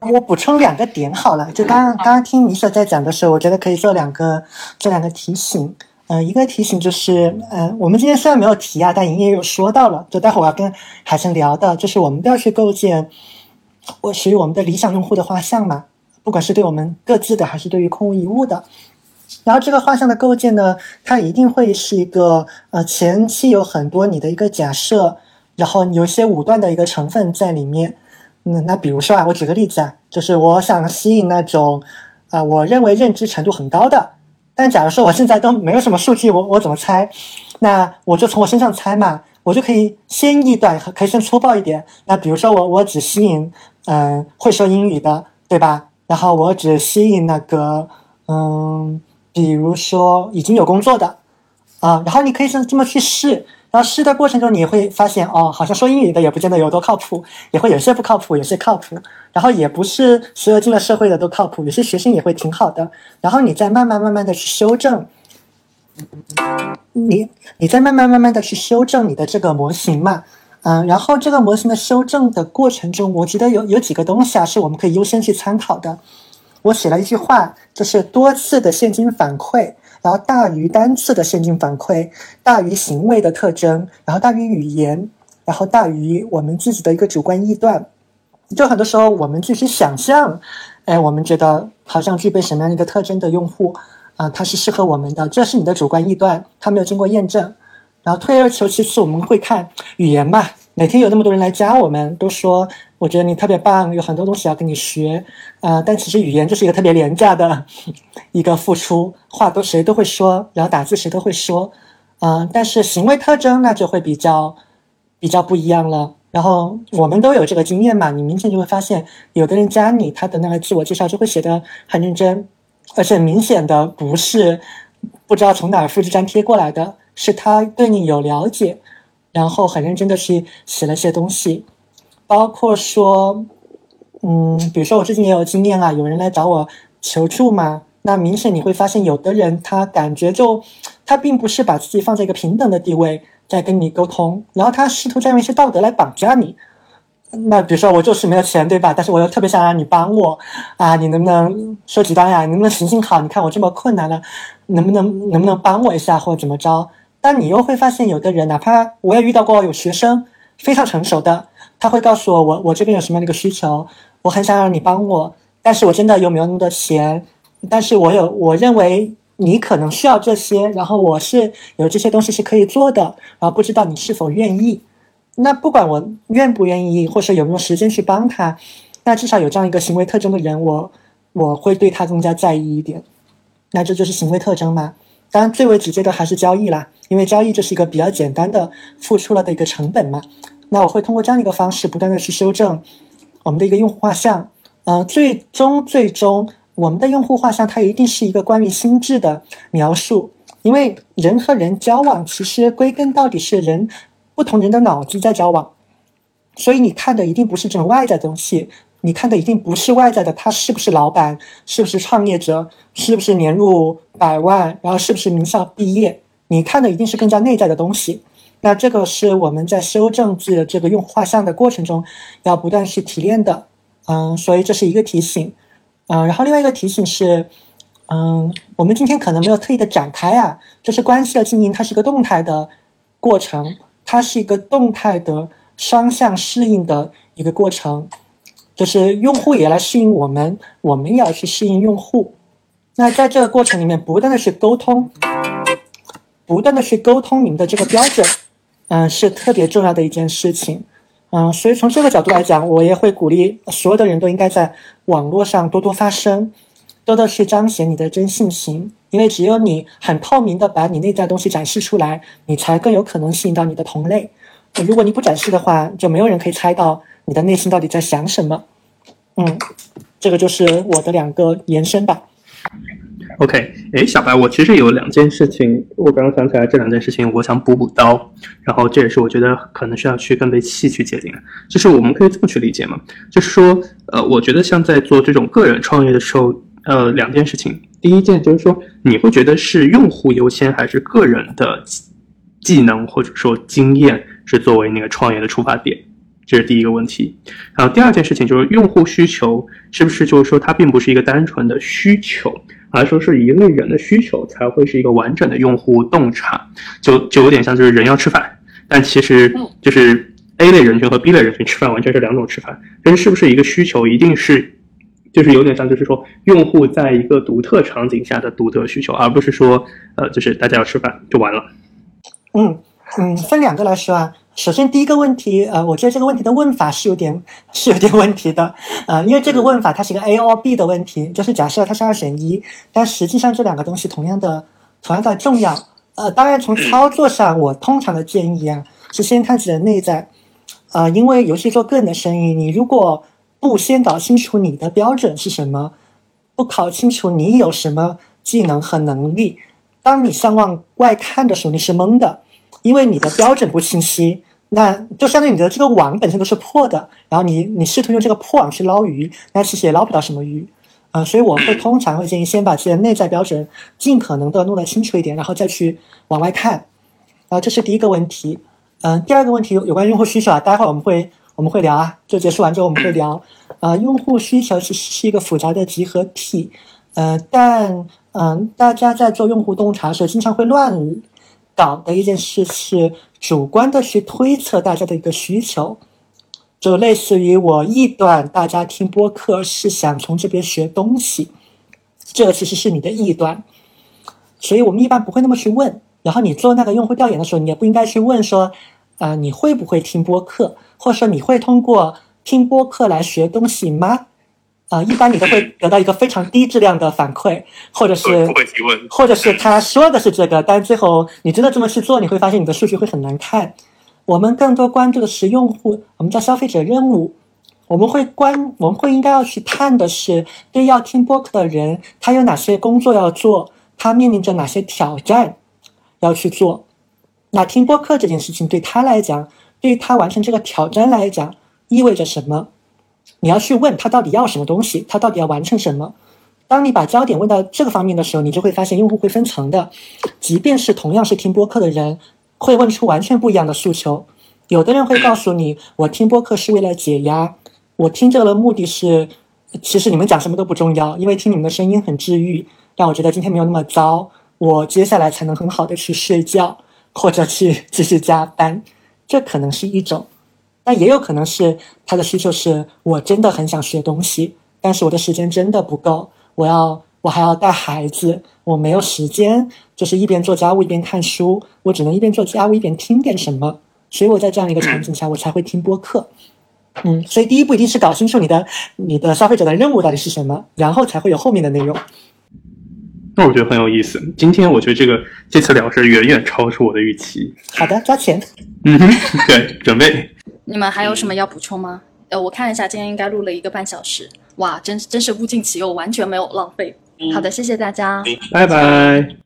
我补充两个点好了，就刚刚刚听米舍在讲的时候，我觉得可以做两个做两个提醒。嗯，一个提醒就是，嗯，我们今天虽然没有提啊，但莹莹有说到了，就待会我要跟海生聊的，就是我们都要去构建我属于我们的理想用户的画像嘛，不管是对我们各自的，还是对于空无一物的。然后这个画像的构建呢，它一定会是一个呃前期有很多你的一个假设，然后有一些武断的一个成分在里面。嗯，那比如说啊，我举个例子啊，就是我想吸引那种啊，我认为认知程度很高的。但假如说我现在都没有什么数据，我我怎么猜？那我就从我身上猜嘛，我就可以先臆断，可以先粗暴一点。那比如说我我只吸引嗯会说英语的，对吧？然后我只吸引那个嗯，比如说已经有工作的啊，然后你可以这这么去试。然后试的过程中，你会发现哦，好像说英语的也不见得有多靠谱，也会有些不靠谱，有些靠谱。然后也不是所有进了社会的都靠谱，有些学生也会挺好的。然后你再慢慢慢慢的去修正，你你再慢慢慢慢的去修正你的这个模型嘛，嗯，然后这个模型的修正的过程中，我觉得有有几个东西啊，是我们可以优先去参考的。我写了一句话，就是多次的现金反馈。然后大于单次的现金反馈，大于行为的特征，然后大于语言，然后大于我们自己的一个主观臆断。就很多时候我们自己想象，哎，我们觉得好像具备什么样一个特征的用户啊，他是适合我们的，这是你的主观臆断，他没有经过验证。然后退而求其次，我们会看语言嘛。每天有那么多人来加我们，都说我觉得你特别棒，有很多东西要跟你学，啊，但其实语言就是一个特别廉价的 一个付出，话都谁都会说，然后打字谁都会说，啊，但是行为特征那就会比较比较不一样了。然后我们都有这个经验嘛，你明显就会发现，有的人加你，他的那个自我介绍就会写的很认真，而且明显的不是不知道从哪复制粘贴过来的，是他对你有了解。然后很认真的去写了些东西，包括说，嗯，比如说我最近也有经验啊，有人来找我求助嘛，那明显你会发现，有的人他感觉就，他并不是把自己放在一个平等的地位在跟你沟通，然后他试图在用一些道德来绑架你。那比如说我就是没有钱，对吧？但是我又特别想让你帮我啊，你能不能说几单呀？你能不能行行好？你看我这么困难了，能不能能不能帮我一下，或者怎么着？但你又会发现，有的人哪怕我也遇到过有学生非常成熟的，他会告诉我，我我这边有什么样的一个需求，我很想让你帮我，但是我真的有没有那么多钱？但是我有，我认为你可能需要这些，然后我是有这些东西是可以做的，然后不知道你是否愿意？那不管我愿不愿意，或是有没有时间去帮他，那至少有这样一个行为特征的人，我我会对他更加在意一点。那这就是行为特征吗？当然，最为直接的还是交易啦，因为交易就是一个比较简单的付出了的一个成本嘛。那我会通过这样一个方式，不断的去修正我们的一个用户画像。嗯，最终最终，我们的用户画像它一定是一个关于心智的描述，因为人和人交往，其实归根到底是人不同人的脑子在交往，所以你看的一定不是这种外在的东西。你看的一定不是外在的，他是不是老板，是不是创业者，是不是年入百万，然后是不是名校毕业？你看的一定是更加内在的东西。那这个是我们在修正自己的这个用户画像的过程中，要不断去提炼的。嗯，所以这是一个提醒。嗯，然后另外一个提醒是，嗯，我们今天可能没有特意的展开啊，就是关系的经营，它是一个动态的过程，它是一个动态的双向适应的一个过程。就是用户也来适应我们，我们也要去适应用户。那在这个过程里面，不断的去沟通，不断的去沟通你们的这个标准，嗯，是特别重要的一件事情。嗯，所以从这个角度来讲，我也会鼓励所有的人都应该在网络上多多发声，多多去彰显你的真性情。因为只有你很透明的把你内在东西展示出来，你才更有可能吸引到你的同类。如果你不展示的话，就没有人可以猜到。你的内心到底在想什么？嗯，这个就是我的两个延伸吧。OK，哎，小白，我其实有两件事情，我刚刚想起来这两件事情，我想补补刀。然后这也是我觉得可能需要去跟被细去界定的。就是我们可以这么去理解嘛？就是说，呃，我觉得像在做这种个人创业的时候，呃，两件事情。第一件就是说，你会觉得是用户优先，还是个人的技能或者说经验是作为那个创业的出发点？这是第一个问题。然后第二件事情就是用户需求是不是就是说它并不是一个单纯的需求，而说是一类人的需求才会是一个完整的用户洞察，就就有点像就是人要吃饭，但其实就是 A 类人群和 B 类人群吃饭完全是两种吃饭，但是是不是一个需求一定是？就是有点像，就是说，用户在一个独特场景下的独特需求，而不是说，呃，就是大家要吃饭就完了。嗯嗯，分两个来说啊。首先第一个问题，呃，我觉得这个问题的问法是有点是有点问题的，呃，因为这个问法它是一个 AOB 的问题，就是假设它是二选一，但实际上这两个东西同样的同样的重要。呃，当然从操作上，我通常的建议啊是先看自己的内在，啊，因为尤其做个人的生意，你如果不先搞清楚你的标准是什么，不搞清楚你有什么技能和能力，当你向往外看的时候，你是懵的，因为你的标准不清晰，那就相当于你的这个网本身都是破的，然后你你试图用这个破网去捞鱼，那其实也捞不到什么鱼，啊，所以我会通常会建议先把自己的内在标准尽可能的弄得清楚一点，然后再去往外看，啊，这是第一个问题，嗯，第二个问题有关用户需求啊，待会儿我们会。我们会聊啊，就结束完之后我们会聊，啊，用户需求是是一个复杂的集合体，呃，但嗯，大家在做用户洞察时经常会乱搞的一件事是主观的去推测大家的一个需求，就类似于我臆断大家听播客是想从这边学东西，这其实是你的臆断，所以我们一般不会那么去问，然后你做那个用户调研的时候，你也不应该去问说，啊，你会不会听播客？或者说你会通过听播客来学东西吗？啊，一般你都会得到一个非常低质量的反馈，或者是不会提问，或者是他说的是这个，但最后你真的这么去做，你会发现你的数据会很难看。我们更多关注的是用户，我们叫消费者任务。我们会关，我们会应该要去看的是，对要听播客的人，他有哪些工作要做，他面临着哪些挑战要去做。那听播客这件事情对他来讲。对于他完成这个挑战来讲，意味着什么？你要去问他到底要什么东西，他到底要完成什么？当你把焦点问到这个方面的时候，你就会发现用户会分层的。即便是同样是听播客的人，会问出完全不一样的诉求。有的人会告诉你，我听播客是为了解压，我听这个的目的是，其实你们讲什么都不重要，因为听你们的声音很治愈，让我觉得今天没有那么糟，我接下来才能很好的去睡觉或者去继续加班。这可能是一种，但也有可能是他的需求是我真的很想学东西，但是我的时间真的不够，我要我还要带孩子，我没有时间，就是一边做家务一边看书，我只能一边做家务一边听点什么，所以我在这样一个场景下，我才会听播客。嗯，所以第一步一定是搞清楚你的你的消费者的任务到底是什么，然后才会有后面的内容。那我觉得很有意思。今天我觉得这个这次聊是远远超出我的预期。好的，抓钱。嗯，对，准备。你们还有什么要补充吗？呃，我看一下，今天应该录了一个半小时。哇，真真是物尽其用，完全没有浪费。好的，谢谢大家。拜拜。